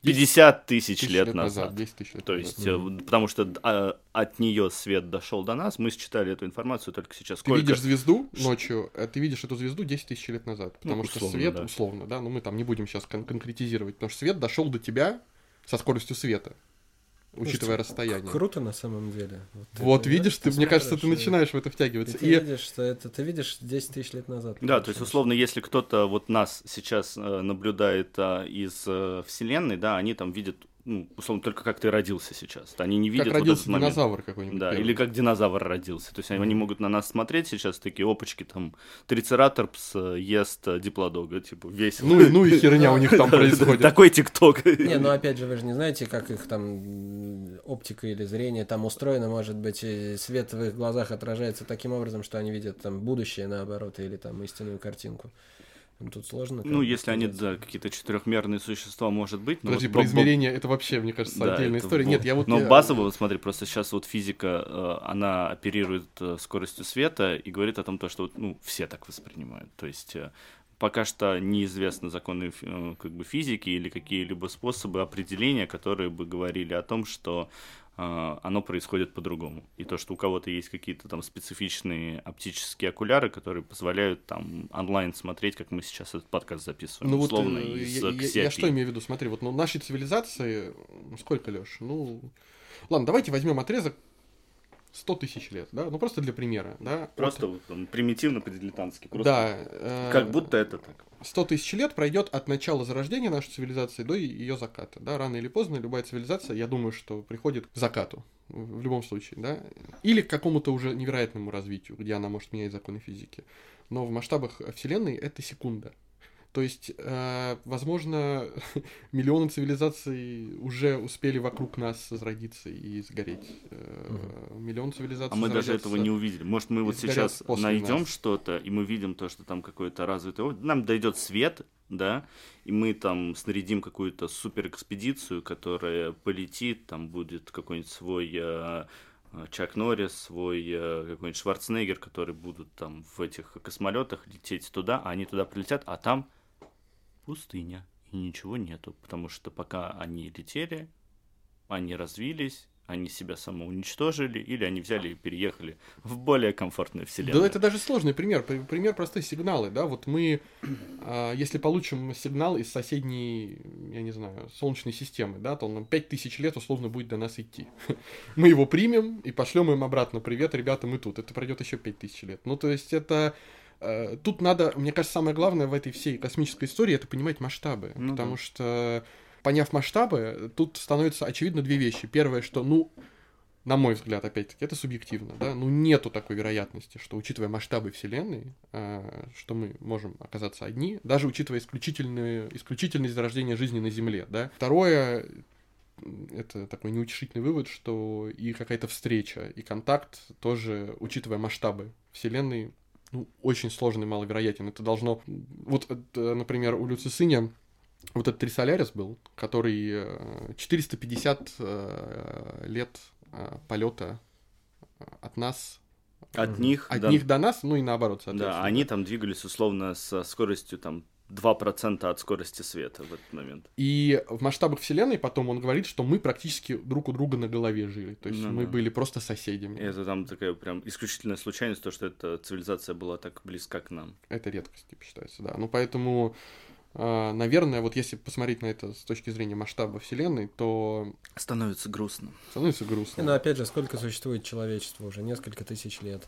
50 тысяч Тысяч лет назад. 10 тысяч лет То назад. есть, э, вот потому что а, от нее свет дошел до нас, мы считали эту информацию только сейчас. Ты Сколько? видишь звезду ночью, э, ты видишь эту звезду 10 тысяч лет назад. Потому что условно, свет, да. условно, да, но мы там не будем сейчас конкретизировать, потому что свет дошел до тебя со скоростью света, учитывая расстояние. Круто на самом деле. ты Вот это, видишь, ты, да, мне кажется, ты и- начинаешь в это И втягиваться. ты И, видишь, что это ты видишь 10 тысяч лет назад. Да, то есть, условно, если кто-то вот нас сейчас э, наблюдает а, из э, Вселенной, да, они там видят, ну, условно, только как ты родился сейчас. Они не видят как вот родился этот момент. динозавр какой-нибудь. Да, первый. или как динозавр родился. То есть они могут на нас смотреть сейчас, такие опачки, там, трицератопс э, ест э, диплодога, типа, весело. Ну, и- ну и херня у них там происходит. Такой тикток. Не, ну опять же, вы же не знаете, как их там оптика или зрение там устроено, может быть, свет в их глазах отражается таким образом, что они видят там будущее наоборот, или там истинную картинку. Ну, Тут сложно. Ну, если они, да, какие-то четырехмерные существа, может быть. но Подожди, вот про измерение, это вообще, мне кажется, Да, отдельная это история. Нет, я вот... Но я- базово, вот смотри, просто сейчас вот физика, э, она оперирует э, скоростью света и говорит о том, то, что вот, ну, все так воспринимают. То есть э, пока что неизвестны законы как бы физики или какие-либо способы определения, которые бы говорили о том, что оно происходит по-другому. И то, что у кого-то есть какие-то там специфичные оптические окуляры, которые позволяют там онлайн смотреть, как мы сейчас этот подкаст записываем, Ну вот условно, э, из я, я- я что имею в виду? Смотри, вот ну, нашей цивилизации, сколько, Леш? Ну, ладно, давайте возьмем отрезок 100 тысяч лет, да? Ну, просто для примера, да? Просто От- вот, примитивно по-дилетантски. Просто да. э, Как будто это так. 100 тысяч лет пройдет от начала зарождения нашей цивилизации до ее заката. Да? Рано или поздно любая цивилизация, я думаю, что приходит к закату. В любом случае, да. Или к какому-то уже невероятному развитию, где она может менять законы физики. Но в масштабах Вселенной это секунда. То есть, э, возможно, миллионы цивилизаций уже успели вокруг нас зародиться и сгореть. Э, Миллион цивилизаций А мы даже этого не увидели. Может, мы вот сейчас найдем нас. что-то, и мы видим то, что там какой-то развитый... опыт. Нам дойдет свет, да, и мы там снарядим какую-то суперэкспедицию, которая полетит, там будет какой-нибудь свой э, э, Чак Норрис, свой э, какой-нибудь Шварценеггер, которые будут там в этих космолетах лететь туда, а они туда прилетят, а там пустыня, и ничего нету, потому что пока они летели, они развились, они себя самоуничтожили, или они взяли и переехали в более комфортную вселенную. Да, это даже сложный пример. При- Пример простые сигналы, да. Вот мы, а, если получим сигнал из соседней, я не знаю, солнечной системы, да, то он нам 5000 лет условно будет до нас идти. Мы его примем и пошлем им обратно. Привет, ребята, мы тут. Это пройдет еще 5000 лет. Ну, то есть это... э, Тут надо, мне кажется, самое главное в этой всей космической истории это понимать масштабы. Ну потому да. что, поняв масштабы, тут становится очевидно две вещи. Первое, что, ну, на мой взгляд, опять-таки, это субъективно, да, ну нету такой вероятности, что, учитывая масштабы Вселенной, э, что мы можем оказаться одни, даже учитывая исключительную, исключительность зарождения жизни на Земле, да. Второе, это такой неутешительный вывод, что и какая-то встреча, и контакт тоже, учитывая масштабы Вселенной, ну, очень сложный, маловероятен. Это должно... Вот, это, например, у Люцисыня вот этот Трисолярис был, который э, 450 э, лет полета от нас, От них, от да, них до нас, ну и наоборот, соответственно. да, они там двигались условно со скоростью там 2% от скорости света в этот момент. И в масштабах Вселенной потом он говорит, что мы практически друг у друга на голове жили. То есть Ну мы да. были просто соседями. И это там такая прям исключительная случайность, то, что эта цивилизация была так близка к нам. Это редкость, типа, считается, да. Ну, поэтому, а, наверное, вот если посмотреть на это с точки зрения масштаба Вселенной, то Становится грустно. становится грустно. Но опять же, сколько существует человечество? Уже несколько тысяч лет.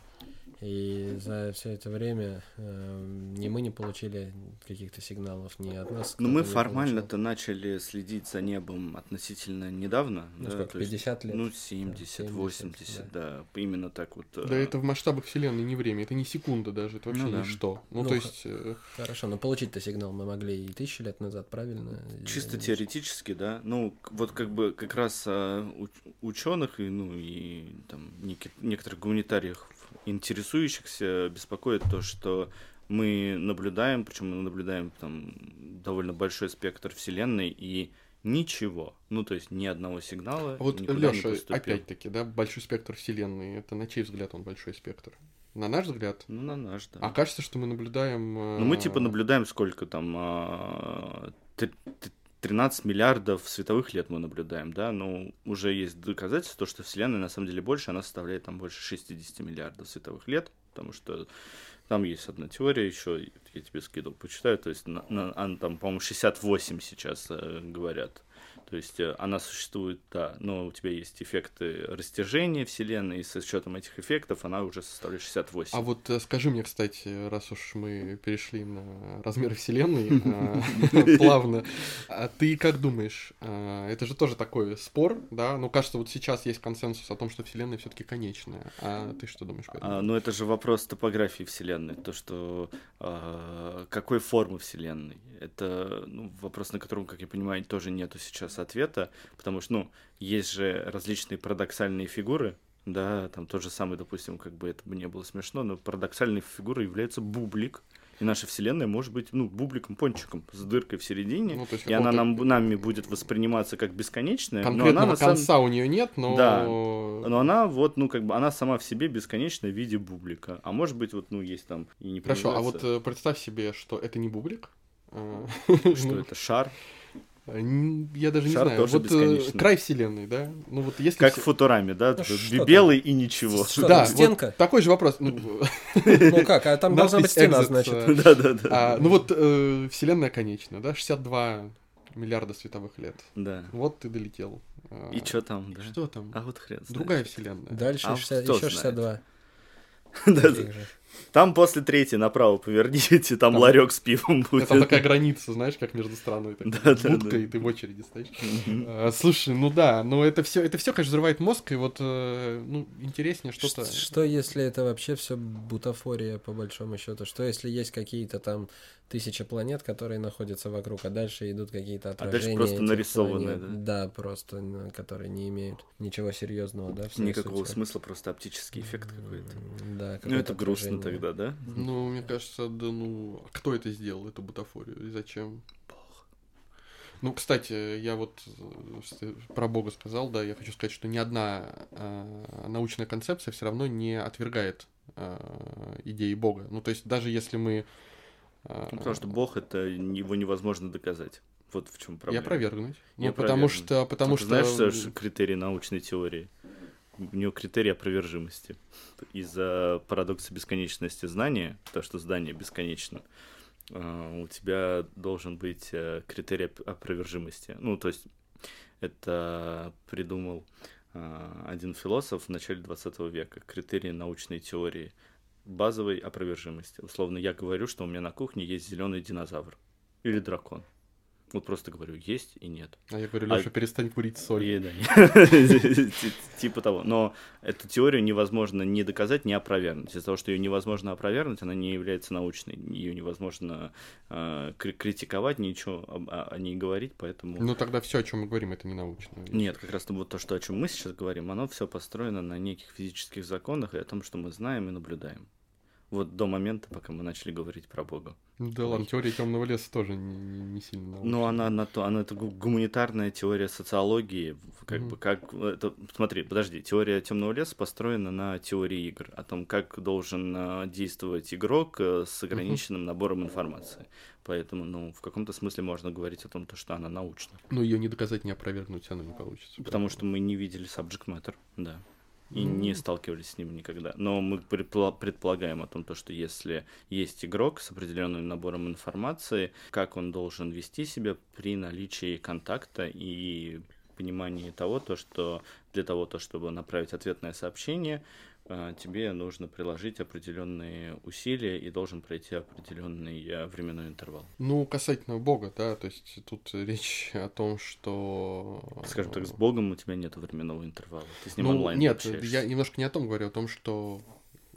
И за все это время э, ни мы не получили каких-то сигналов, ни от нас. Но Ну, мы формально-то начали следить за небом относительно недавно. Ну, да, сколько, то есть, 50 лет? Ну, 70, 70, 80, да. Именно так вот. Да, э, это в масштабах Вселенной не время, это не секунда даже, это вообще Ну да. ничто. Ну, Ну, то есть, э, Хорошо, но получить-то сигнал мы могли и тысячи лет назад, правильно? Чисто И- теоретически, да. Ну, вот как бы как раз ученых и, ну, и там некоторых гуманитариев, интересующихся, беспокоит то, что мы наблюдаем, причем мы наблюдаем там довольно большой спектр Вселенной и ничего. Ну, то есть ни одного сигнала. а вот, Лёша, опять-таки, да, большой спектр Вселенной, это на чей взгляд он большой спектр? На наш взгляд? Ну, на наш, да. А кажется, что мы наблюдаем... Ну, мы типа э, наблюдаем сколько там, а, 13 миллиардов световых лет мы наблюдаем, да, но уже есть доказательства, то, что Вселенная на самом деле больше, она составляет там больше 60 миллиардов световых лет, потому что там есть одна теория еще, я тебе скидывал, почитаю, то есть на, на- там, по-моему, 68 сейчас э, говорят. То есть э, она существует, да, но у тебя есть эффекты растяжения Вселенной, и с учетом этих эффектов она уже составляет 68. А вот э, скажи мне, кстати, раз уж мы перешли на размеры Вселенной э, плавно, а ты как думаешь, э, это же тоже такой спор, да? Ну, кажется, вот сейчас есть консенсус о том, что Вселенная все-таки конечная. А ты что думаешь? А, ну, это же вопрос топографии Вселенной, то, что а, какой формы Вселенной. Это ну, вопрос, на котором, как я понимаю, тоже нету сейчас ответа, потому что, ну, есть же различные парадоксальные фигуры, да, там тот же самый, допустим, как бы это бы не было смешно, но парадоксальной фигурой является бублик, и наша Вселенная может быть, ну, бубликом, пончиком, с дыркой в середине, Ну, есть и она нам, нами будет восприниматься как бесконечная, но она Конкретного на самом конца у нее нет, но... Да. Но она вот, ну, как бы, она сама в себе бесконечная в виде бублика. А может быть, вот, ну, есть там и не Хорошо, а вот э, представь себе, что это не бублик. э, что ну, это шар, Я даже не Шар знаю. тоже Вот э, бесконечный. край вселенной, да? Ну вот если... как в все- Футураме, да? Ну, что там? белый и ничего. Что Да, там, вот стенка? такой же вопрос. Ну, Ну как, а там должна быть стена, значит. э, Да-да-да. а, Ну вот э, вселенная конечна, да? 62 миллиарда световых лет. Да. Вот ты долетел. А, И что там, да? Что там? А вот хрен. Другая вселенная. Дальше А 60 кто еще знает? 62. Да-да. Таких же. Там после третьей направо поверните, там Там- ларек с пивом будет. Это такая граница, знаешь, как между страной. такая Да-да-да. Будка, и ты в очереди стоишь. А, Слушай, ну да, но это все, это все, конечно, взрывает мозг, и вот, э, ну, интереснее что-то. Что если это вообще все бутафория, по большому счету? Что если есть какие-то там тысячи планет, которые находятся вокруг, а дальше идут какие-то дальше отражения? просто этих нарисованные, планет? Да, просто, ну, которые не имеют ничего серьезного, да? Никакого сути? смысла, просто оптический эффект какой-то. Да, Ну, какое-то это грустно отражение. тогда, да? Ну, мне кажется, да ну, а кто это сделал, эту бутафорию, и зачем? Ну, кстати, я вот э, про Бога сказал, да, я хочу сказать, что ни одна э, научная концепция все равно не отвергает э, идеи Бога. Ну, то есть даже если мы... Ну, потому что Бог это его невозможно доказать. Вот в чем И проблема. опровергнуть. И Ну, потому опровергнуть. что... Потому А ты что... знаешь, что ж критерий научной теории? У него критерий опровержимости. Из-за парадокса бесконечности знания, то, что здание бесконечно, э, у тебя должен быть э, критерий оп- опровержимости. Ну, то есть это придумал э, один философ в начале 20 века. Критерий научной теории базовой опровержимости. Условно, я говорю, что у меня на кухне есть зеленый динозавр или дракон. Вот просто говорю, есть и нет. А я говорю, А- Леша, перестань курить соль. И, да, Типа того. Но эту теорию невозможно ни доказать, ни опровергнуть. Из-за того, что ее невозможно опровергнуть, она не является научной. Ее невозможно э, кри- критиковать, ничего о ней говорить, поэтому... Ну, тогда все, о чем мы говорим, это не научно. Нет, как раз вот то, что, о чем мы сейчас говорим, оно все построено на неких физических законах и о том, что мы знаем и наблюдаем. Вот до момента, пока мы начали говорить про Бога. Да ладно, теория темного леса тоже не, не, не сильно. Ну, она на то, она это гу- гуманитарная теория социологии, как Мгм. бы как это, смотри, подожди, теория темного леса построена на теории игр, о том, как должен а, действовать игрок э, с ограниченным набором информации. Поэтому, ну, в каком-то смысле можно говорить о том, то, что она научна. Ну, ее не доказать, не опровергнуть, оно не получится. Потому что мы не видели subject matter, да. И Ну. не сталкивались с ним никогда. Но мы предполагаем о том, то, что если есть игрок с определенным набором информации, как он должен вести себя при наличии контакта и понимании того, то, что для того, то, чтобы направить ответное сообщение, тебе нужно приложить определенные усилия и должен пройти определенный э, временной интервал. Ну, касательно Бога, да, то есть тут речь о том, что... Скажем так, с Богом у тебя нет временного интервала. Ты с ним Ну, онлайн нет, общаешься. я немножко не о том говорю, о том, что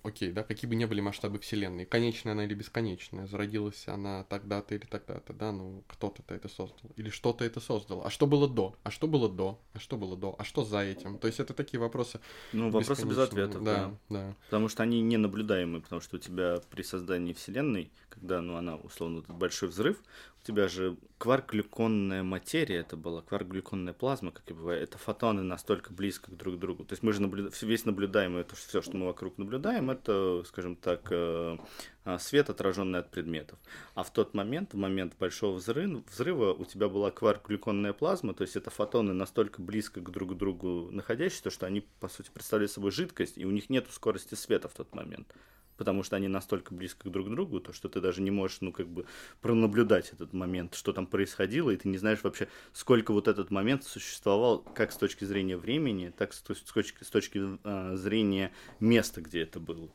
окей, да, какие бы ни были масштабы Вселенной, конечная она или бесконечная, зародилась она тогда-то или тогда-то, да, ну, кто-то это создал, или что-то это создал, а что было до, а что было до, а что было до, а что за этим, то есть это такие вопросы Ну, вопросы без ответов, да, да. да. Потому что они не наблюдаемые, потому что у тебя при создании Вселенной, когда, ну, она, условно, этот большой взрыв, у тебя же кварк-глюконная материя, это была кварк-глюконная плазма, как и бывает, это фотоны настолько близко друг к другу. То есть мы же наблюда... весь наблюдаемый, это все, что мы вокруг наблюдаем, это, скажем так, э, а, свет, отраженный от предметов. А в тот момент, в момент большого взрыва, взрыва у тебя была кварк-глюконная плазма, то есть это фотоны настолько близко к друг другу находящиеся, что они, по сути, представляют собой жидкость, и у них нет скорости света в тот момент потому что они настолько близко друг к другу, то что ты даже не можешь, ну, как бы, пронаблюдать этот момент, что там происходило, и ты не знаешь вообще, сколько вот этот момент существовал, как с точки зрения времени, так с, точки, с точки а, зрения места, где это было.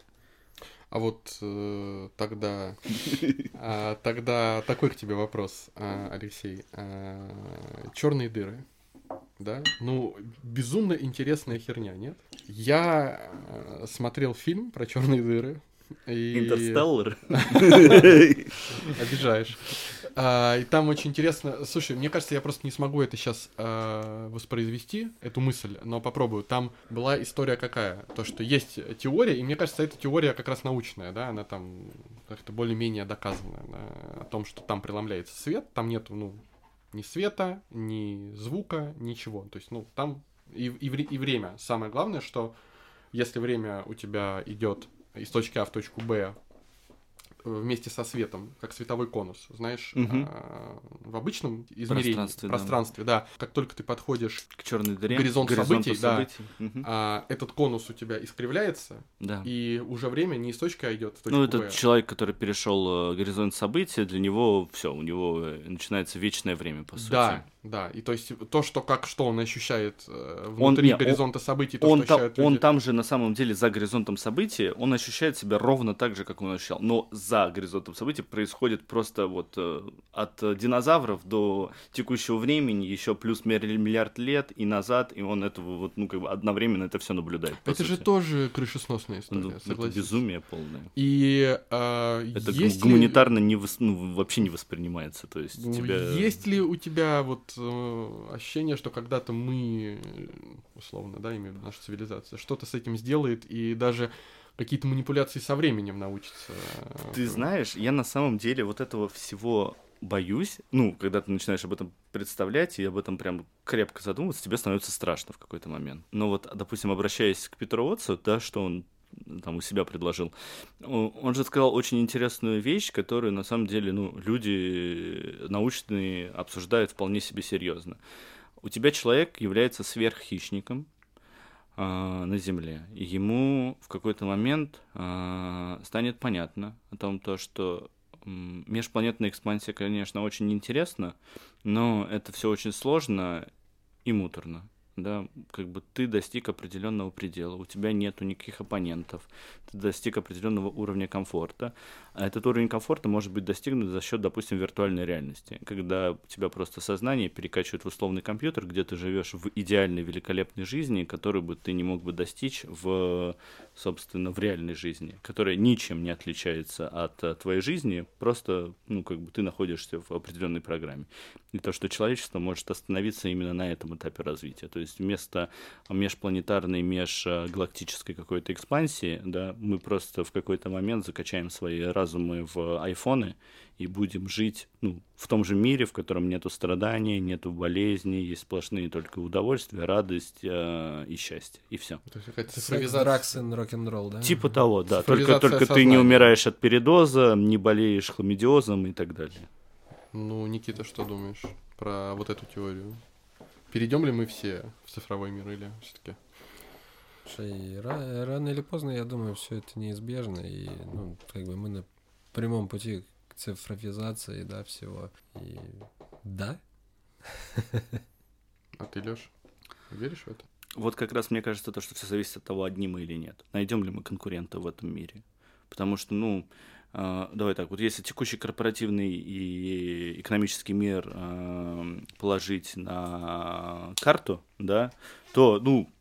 А вот э, тогда, а, тогда такой к тебе вопрос, а, Алексей. черные дыры, да? Ну, безумно интересная херня, нет? Я э, смотрел фильм про черные дыры. И... Интерстеллар. Обижаешь. А, и там очень интересно. Слушай, мне кажется, я просто не смогу это сейчас воспроизвести, эту мысль, но попробую. Там была история какая? То, что есть теория, и мне кажется, эта теория как раз научная, да, она там как-то более-менее доказана да, о том, что там преломляется свет, там нету, ну, ни света, ни звука, ничего. То есть, ну, там и, и, и время. Самое главное, что если время у тебя идет из точки А в точку Б вместе со светом, как световой конус, знаешь, а, в обычном измерении, Пространстве, да. пространстве, да. как только ты подходишь, К черной дыре. К горизонту событий, да. событий. Мгм. а, этот конус у тебя искривляется, Да. и уже время не из точки А идет в точку Ну, Б. этот человек, который перешел э, горизонт событий, для него все, у него э, начинается вечное время, по сути. Да, да. И то есть то, что как что он ощущает э, Он- внутри не, он- горизонта событий, то, Он, что та- ощущают он люди. там же на самом деле за горизонтом событий, он ощущает себя ровно так же, как он ощущал. Но за горизонтом событий происходит просто вот э, от динозавров до текущего времени еще плюс милли- миллиард лет и назад, и он этого вот, ну, как бы одновременно это все наблюдает. Это же сути. тоже крышесносная история, Ну, это согласись. безумие полное. И э, Это гу- есть ли- гуманитарно не вос- ну, вообще не воспринимается. То есть тебя... Есть ли у тебя вот э, ощущение, что когда-то мы, э, условно, да, имею в виду наша цивилизация, что-то с этим сделает и даже какие-то манипуляции со временем научится? э, Ты знаешь, я на самом деле вот этого всего боюсь. Ну, когда ты начинаешь об этом представлять и об этом прям крепко задумываться, тебе становится страшно в какой-то момент. Но вот, допустим, обращаясь к Петру Отцу, да, что он там у себя предложил, он же сказал очень интересную вещь, которую на самом деле, ну, люди научные обсуждают вполне себе серьезно. У тебя человек является сверххищником, а, на Земле. И ему в какой-то момент а, станет понятно о том, то, что межпланетная экспансия, конечно, очень интересна, но это все очень сложно и муторно. Да, как бы ты достиг определенного предела, у тебя нету никаких оппонентов, ты достиг определенного уровня комфорта, а этот уровень комфорта может быть достигнут за счет, допустим, виртуальной реальности, когда тебя просто сознание перекачивает в условный компьютер, где ты живешь в идеальной, великолепной жизни, которую бы ты не мог бы достичь в, собственно, в реальной жизни, которая ничем не отличается от э, твоей жизни, просто, ну, как бы ты находишься в определенной программе. И то, что человечество может остановиться именно на этом этапе развития. То есть есть вместо межпланетарной, межгалактической какой-то экспансии, да, мы просто в какой-то момент закачаем свои разумы в айфоны и будем жить ну, в том же мире, в котором нету страданий, нету болезней, есть сплошные только удовольствия, радость э, и счастье, и все. Секс, дракс и рок-н-ролл, да? Типа того, да. Только, только ты не умираешь от передоза, не болеешь хламидиозом и так далее. Ну, Никита, что думаешь про вот эту теорию? Перейдем ли мы все в цифровой мир или все-таки? Слушай, рано или поздно, я думаю, все это неизбежно, и ну, как бы мы на прямом пути цифровизации, да, всего. И да. А ты, Лёш, веришь в это? Вот как раз мне кажется то, что все зависит от того, одни мы или нет. Найдем ли мы конкурента в этом мире. Потому что, ну, давай так, вот если текущий корпоративный и экономический мир э, положить на карту, да, то, ну,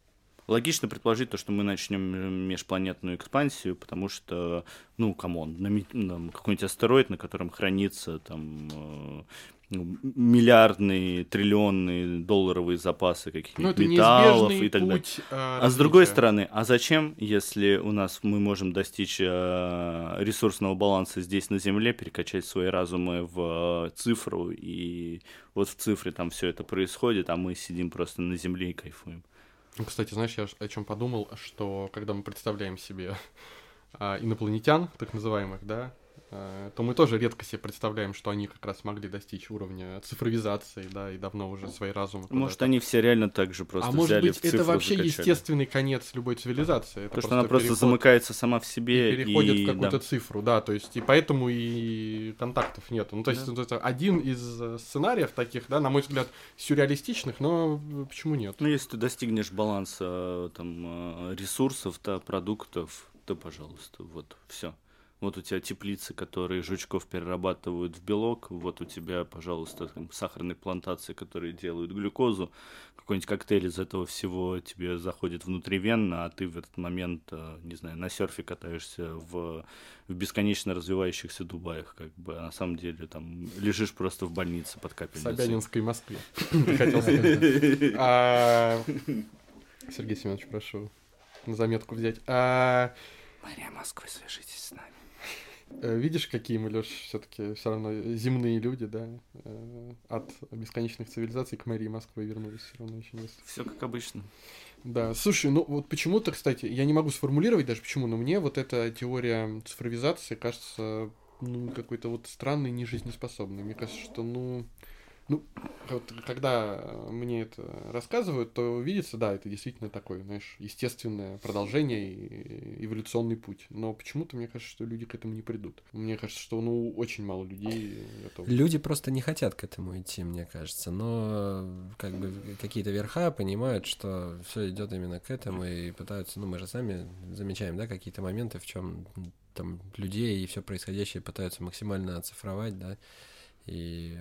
логично предположить то, что мы начнем межпланетную экспансию, потому что, ну, come on, на, на какой-нибудь астероид, на котором хранится там э, миллиардные, триллионные долларовые запасы каких-нибудь ну, металлов и так далее. А, а с другой стороны, а зачем, если у нас мы можем достичь э, ресурсного баланса здесь на Земле, перекачать свои разумы в э, цифру, и вот в цифре там все это происходит, а мы сидим просто на Земле и кайфуем. Ну, кстати, знаешь, я о чем подумал, что когда мы представляем себе а, инопланетян, так называемых, да, то мы тоже редко себе представляем, что они как раз могли достичь уровня цифровизации, да, и давно уже свои разумы. Может, они все реально так же просто А может быть, это вообще закачали. естественный конец любой цивилизации. Это то, что она просто замыкается сама в себе и переходит и... в какую-то да. цифру, да, то есть и поэтому и контактов нет. Ну, то есть да. это один из э, сценариев таких, да, на мой взгляд, сюрреалистичных, но почему нет? Ну, если ты достигнешь баланса э, там ресурсов, да, продуктов, то, пожалуйста, вот, все. Вот у тебя теплицы, которые жучков перерабатывают в белок. Вот у тебя, пожалуйста, там, сахарные плантации, которые делают глюкозу. Какой-нибудь коктейль из этого всего тебе заходит внутривенно, а ты в этот момент, э, не знаю, на серфе катаешься в, в бесконечно развивающихся Дубаях, как бы, а на самом деле там лежишь просто в больнице под капельницей. В Собянинской Москве, хотел сказать. Сергей Семенович, прошу на заметку взять. А, Мария Москвы, свяжитесь с нами. Э, видишь, какие мы, Леш, все-таки все равно земные люди, да? Э, от бесконечных цивилизаций к мэрии Москвы вернулись все равно еще не Все как обычно. Да, слушай, ну вот почему-то, кстати, я не могу сформулировать даже почему, но мне вот эта теория цифровизации кажется ну, какой-то вот странной, нежизнеспособной. Мне кажется, что, ну, ну, вот когда мне это рассказывают, то видится, да, это действительно такое, знаешь, естественное продолжение и эволюционный путь. Но почему-то мне кажется, что люди к этому не придут. Мне кажется, что, ну, очень мало людей готовы. Люди просто не хотят к этому идти, мне кажется. Но как бы какие-то верха понимают, что все идет именно к этому и пытаются, ну, мы же сами замечаем, да, какие-то моменты, в чем там людей и все происходящее пытаются максимально оцифровать, да, и...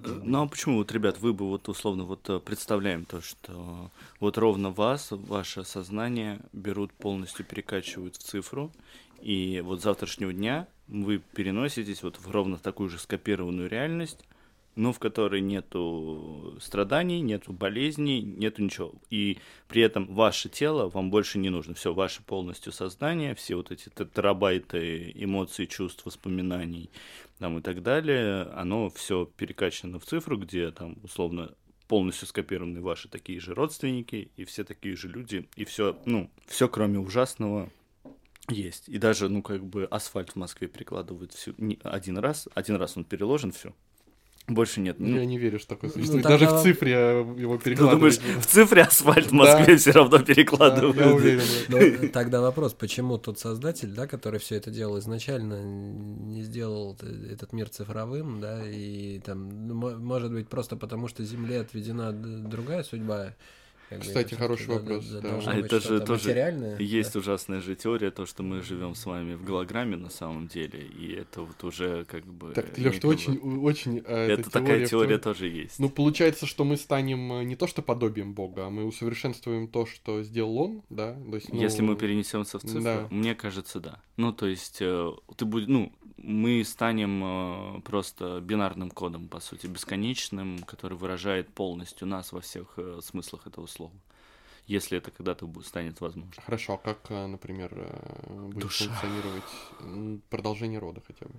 Ну а почему, вот, ребят, вы бы вот условно вот э, представляем то, что вот ровно вас, ваше сознание берут полностью, перекачивают в цифру, и вот завтрашнего дня вы переноситесь вот в ровно такую же скопированную реальность, но в которой нету страданий, нету болезней, нету ничего. И при этом ваше тело вам больше не нужно. Все, ваше полностью сознание, все вот эти терабайты эмоций, чувств, воспоминаний там, и так далее, оно все перекачано в цифру, где там условно полностью скопированы ваши такие же родственники и все такие же люди, и все, ну, все кроме ужасного есть. И даже, ну, как бы асфальт в Москве перекладывают всю, один раз, один раз он переложен, все, больше нет. Ну, я не верю, что такое существует. Ну, Даже в цифре его перекладывают. Ты думаешь, в цифре асфальт в Москве да. все равно перекладывают? Да, я уверен. Но, тогда вопрос, почему тот создатель, да, который все это делал изначально, не сделал этот мир цифровым, да, и там, может быть, просто потому что Земле отведена другая судьба, как Кстати, хороший вопрос. Да, да. А это же тоже есть да. ужасная же теория, то, что мы живем с вами в голограмме на самом деле, и это вот уже как бы... Так, Леш, ты очень, очень... А, это такая теория тоже есть. Ну, получается, что мы станем э, не то что подобием Бога, а мы усовершенствуем то, что сделал Он, да? То есть, ну... Если мы перенесемся в цифру, да. мне кажется, да. Ну, то есть, э, ты будешь, ну, мы станем э, просто бинарным кодом, по сути, бесконечным, который выражает полностью нас во всех смыслах этого слова. Если это когда-то станет возможно. Хорошо, а как, э, например, э, будет Душа. функционировать продолжение рода хотя бы?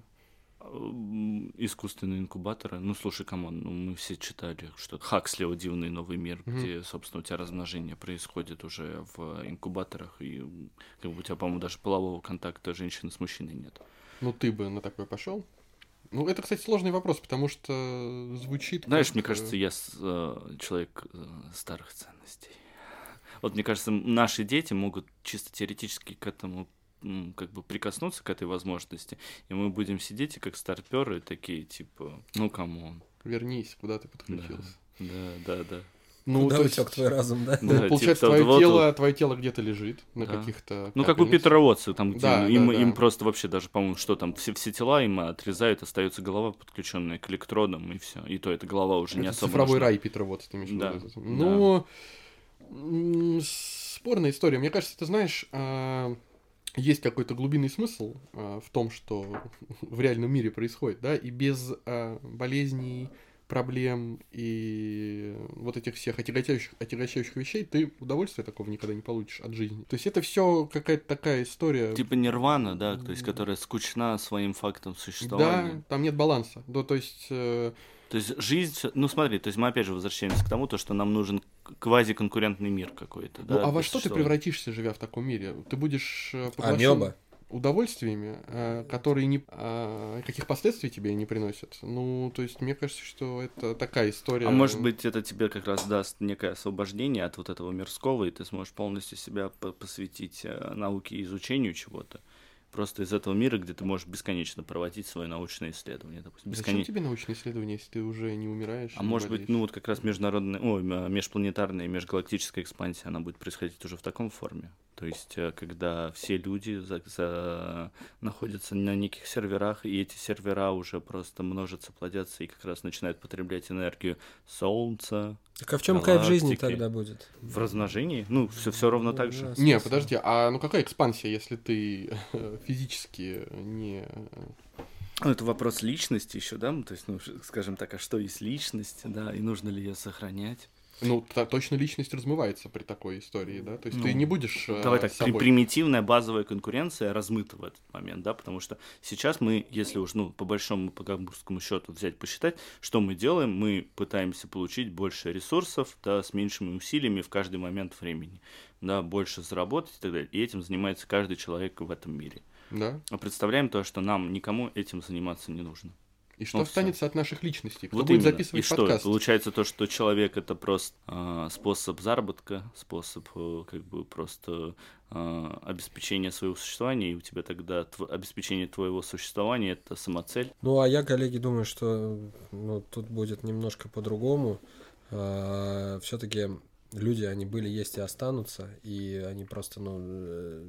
М, Искусственные инкубаторы. Ну, слушай, come on, ну, мы все читали, что Хаксли «О дивный новый мир», Мгм. где, собственно, у тебя размножение происходит уже в инкубаторах, и как бы у тебя, по-моему, даже полового контакта женщины с мужчиной нет. Ну, ты бы на такое пошел? Ну, это, кстати, сложный вопрос, потому что звучит. Знаешь, как, мне кажется, я с- э, человек э, старых ценностей. Вот мне кажется, наши дети могут чисто теоретически к этому как бы прикоснуться к этой возможности, и мы будем сидеть и как старперы такие, типа, ну, come on. Вернись, куда ты подключился. Да, да, да. Ну, Куда то утек есть, твой разум, да? ну, Да, получается, типа, твое вот тело, твое тело где-то лежит на Да. каких-то. Ну, как у. Питера Уотса, там, где Да, им, да, да. им просто вообще даже, по-моему, что там, все, все тела им отрезают, остается голова, подключенная к электродам, и все. И то эта голова уже не Это особо цифровой нужна. рай Питера ты имеешь в виду. Да, это. Ну, спорная история. Мне кажется, ты знаешь, а, есть какой-то глубинный смысл а, в том, что в реальном мире происходит, да, и без а, болезней, проблем и вот этих всех отягощающих, отягощающих вещей ты удовольствия такого никогда не получишь от жизни. То есть это все какая-то такая история. Типа нирвана, да, то есть, которая скучна своим фактом существования. Да, там нет баланса. Да, то есть э, То есть жизнь, ну смотри, то есть мы опять же возвращаемся к тому, то, что нам нужен квазиконкурентный мир какой-то. Ну, да, а во что ты превратишься, живя в таком мире? Ты будешь э, поглощен Амеба. Удовольствиями, э, которые не, э, каких последствий тебе не приносят. Ну, то есть, мне кажется, что это такая история. А может быть, это тебе как раз даст некое освобождение от вот этого мирского, и ты сможешь полностью себя по- посвятить э, науке и изучению чего-то. Просто из этого мира, где ты можешь бесконечно проводить свои научные исследования, допустим. Зачем бесконечно. тебе научные исследования, если ты уже не умираешь? А не может быть, болеешь? ну вот как раз международная, ой, м- межпланетарная и межгалактическая экспансия, она будет происходить уже в таком форме. То есть, э, когда все люди за- за- находятся на неких серверах, и эти сервера уже просто множатся, плодятся и как раз начинают потреблять энергию Солнца Так а в чем кайф жизни тогда будет? в размножении. Ну, все, все ровно так же. Не, подожди, а ну какая экспансия, если ты физически не... Ну, это вопрос личности еще, да? Ну, То есть, ну, скажем так, а что есть личность, да, и нужно ли ее сохранять? Ну, та- точно личность размывается при такой истории, да? То есть ты Ну, не будешь э, Давай так, собой. примитивная базовая конкуренция размыта в этот момент, да, потому что сейчас мы, если уж, ну, по большому, по гамбургскому счету взять, посчитать, что мы делаем, мы пытаемся получить больше ресурсов, да, с меньшими усилиями в каждый момент времени, да, больше заработать и так далее, и этим занимается каждый человек в этом мире. Да? А представляем то, что нам никому этим заниматься не нужно. И что Ну, останется от наших личностей? Кто вот будет именно. записывать И что? подкаст? Получается то, что человек это просто а, способ заработка, способ э, как бы просто а, обеспечения своего существования, и у тебя тогда тв- обеспечение твоего существования это самоцель. Ну, а я, коллеги, думаю, что ну, тут будет немножко по-другому. Все-таки люди, они были, есть и останутся, и они просто, ну, э,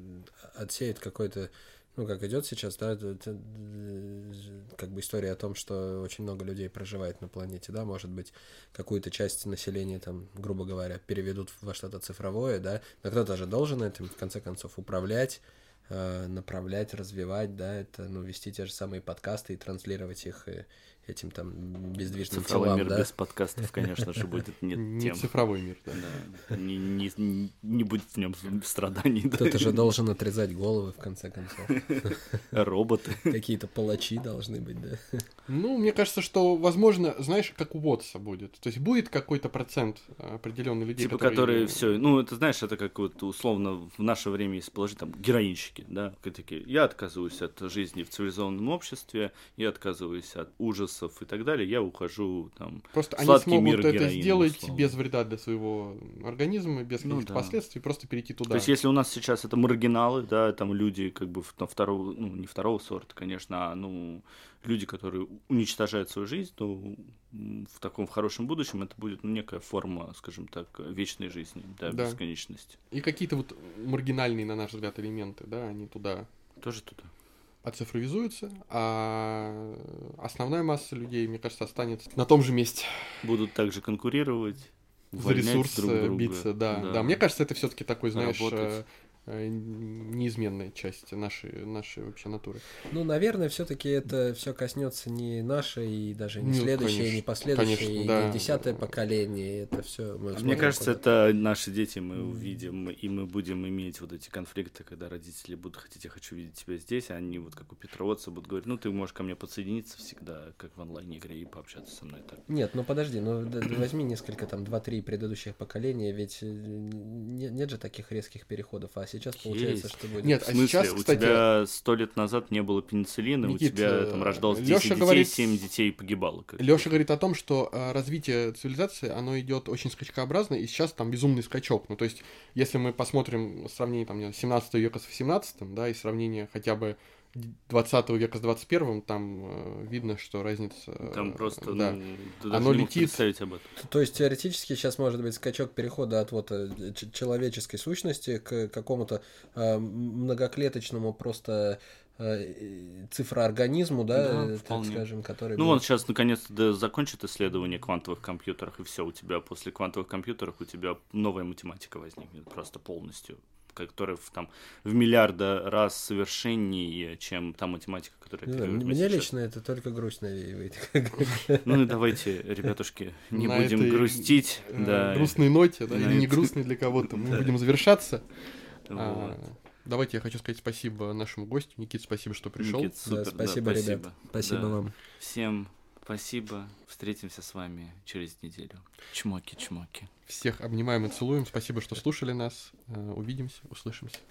отсеют какой-то, ну, как идет сейчас, да, это- это, э, как бы история о том, что очень много людей проживает на планете, да, может быть, какую-то часть населения, там, грубо говоря, переведут во что-то цифровое, да, но кто-то же должен этим, в конце концов, управлять, э, направлять, развивать, да, это, ну, вести те же самые подкасты и транслировать их э, этим там бездвижным Цифровой телам, мир да. без подкастов, конечно же, будет не Не тем. цифровой мир, да. Да, не, не- не- будет в нем страданий. да. Кто-то же должен отрезать головы, в конце концов. Роботы. Какие-то палачи должны быть, да. Ну, мне кажется, что, возможно, знаешь, как у Вотса будет. То есть будет какой-то процент определенных людей, Типа, которые все, ну, это знаешь, это как вот условно в наше время, если положить, там, героинщики, да, такие, я отказываюсь от жизни в цивилизованном обществе, я отказываюсь от ужасов и так далее, я ухожу, там, Просто они смогут мир это сделать условно. без вреда для своего организма, без Ну каких-то да. последствий, просто перейти туда. То есть, если у нас сейчас это маргиналы, да, там люди как бы там, второго, ну, не второго сорта, конечно, а, ну, люди, которые уничтожают свою жизнь, то в таком в хорошем будущем это будет ну, некая форма, скажем так, вечной жизни, да, Да. бесконечности. И какие-то вот маргинальные, на наш взгляд, элементы, да, они туда Тоже туда. Оцифровизуются, а основная масса людей, мне кажется, останется на том же месте. Будут также конкурировать, За увольнять ресурс друг э, друга. биться, да, да. Мне кажется, это все-таки такой, знаешь, Работать. Э, неизменная часть нашей, нашей вообще натуры. Ну, наверное, все-таки это все коснется не нашей, и даже не Ну, следующее, конечно, не последующее, конечно, и да. не десятое поколение. Это все. Мне кажется, это наши дети мы увидим, и мы будем иметь вот эти конфликты, когда родители будут хотеть, я хочу видеть тебя здесь, а они вот как у Петроводца будут говорить, ну ты можешь ко мне подсоединиться всегда, как в онлайн-игре, и пообщаться со мной так. Нет, ну подожди, ну возьми несколько там, два-три предыдущих поколения, ведь э, не- нет же таких резких переходов, а сейчас получается, Есть. что будет. Нет, В а смысле, сейчас, у кстати, тебя сто лет назад не было пенициллина, Никит, у тебя там э, рождалось 10 Лёша детей, говорит- 7 детей погибало. как Леша говорит о том, что э, развитие цивилизации, оно идет очень скачкообразно, и сейчас там безумный скачок. Ну, то есть, если мы посмотрим сравнение там, не знаю, 17 века с 18, да, и сравнение хотя бы 20 века с 21, там э, видно, что разница... э, Там просто, да. ну, ты даже Оно не летит. представить об этом. То есть теоретически сейчас может быть скачок перехода от вот э, человеческой сущности к какому-то э, многоклеточному просто э, цифроорганизму, да, Да, э, так скажем, который... Ну будет- вот сейчас наконец-то да, закончат исследование квантовых компьютеров, и все, у тебя после квантовых компьютеров у тебя новая математика возникнет просто полностью, которая в, там, в миллиарда раз совершеннее, чем та математика, которая знаю, оперирует мне сейчас. лично это только грусть навеивает. Ну и давайте, ребятушки, не На будем этой, грустить. э, да. грустной ноте, да, На или не грустной для кого-то, мы Да. будем завершаться. Вот. А, Давайте я хочу сказать спасибо нашему гостю. Никит, спасибо, что пришел. Никит, супер, Да, да, спасибо, ребят. Спасибо Да. вам. Всем спасибо. Встретимся с вами через неделю. Чмоки-чмоки. Всех обнимаем и целуем. Спасибо, что слушали нас. Э, Увидимся, услышимся.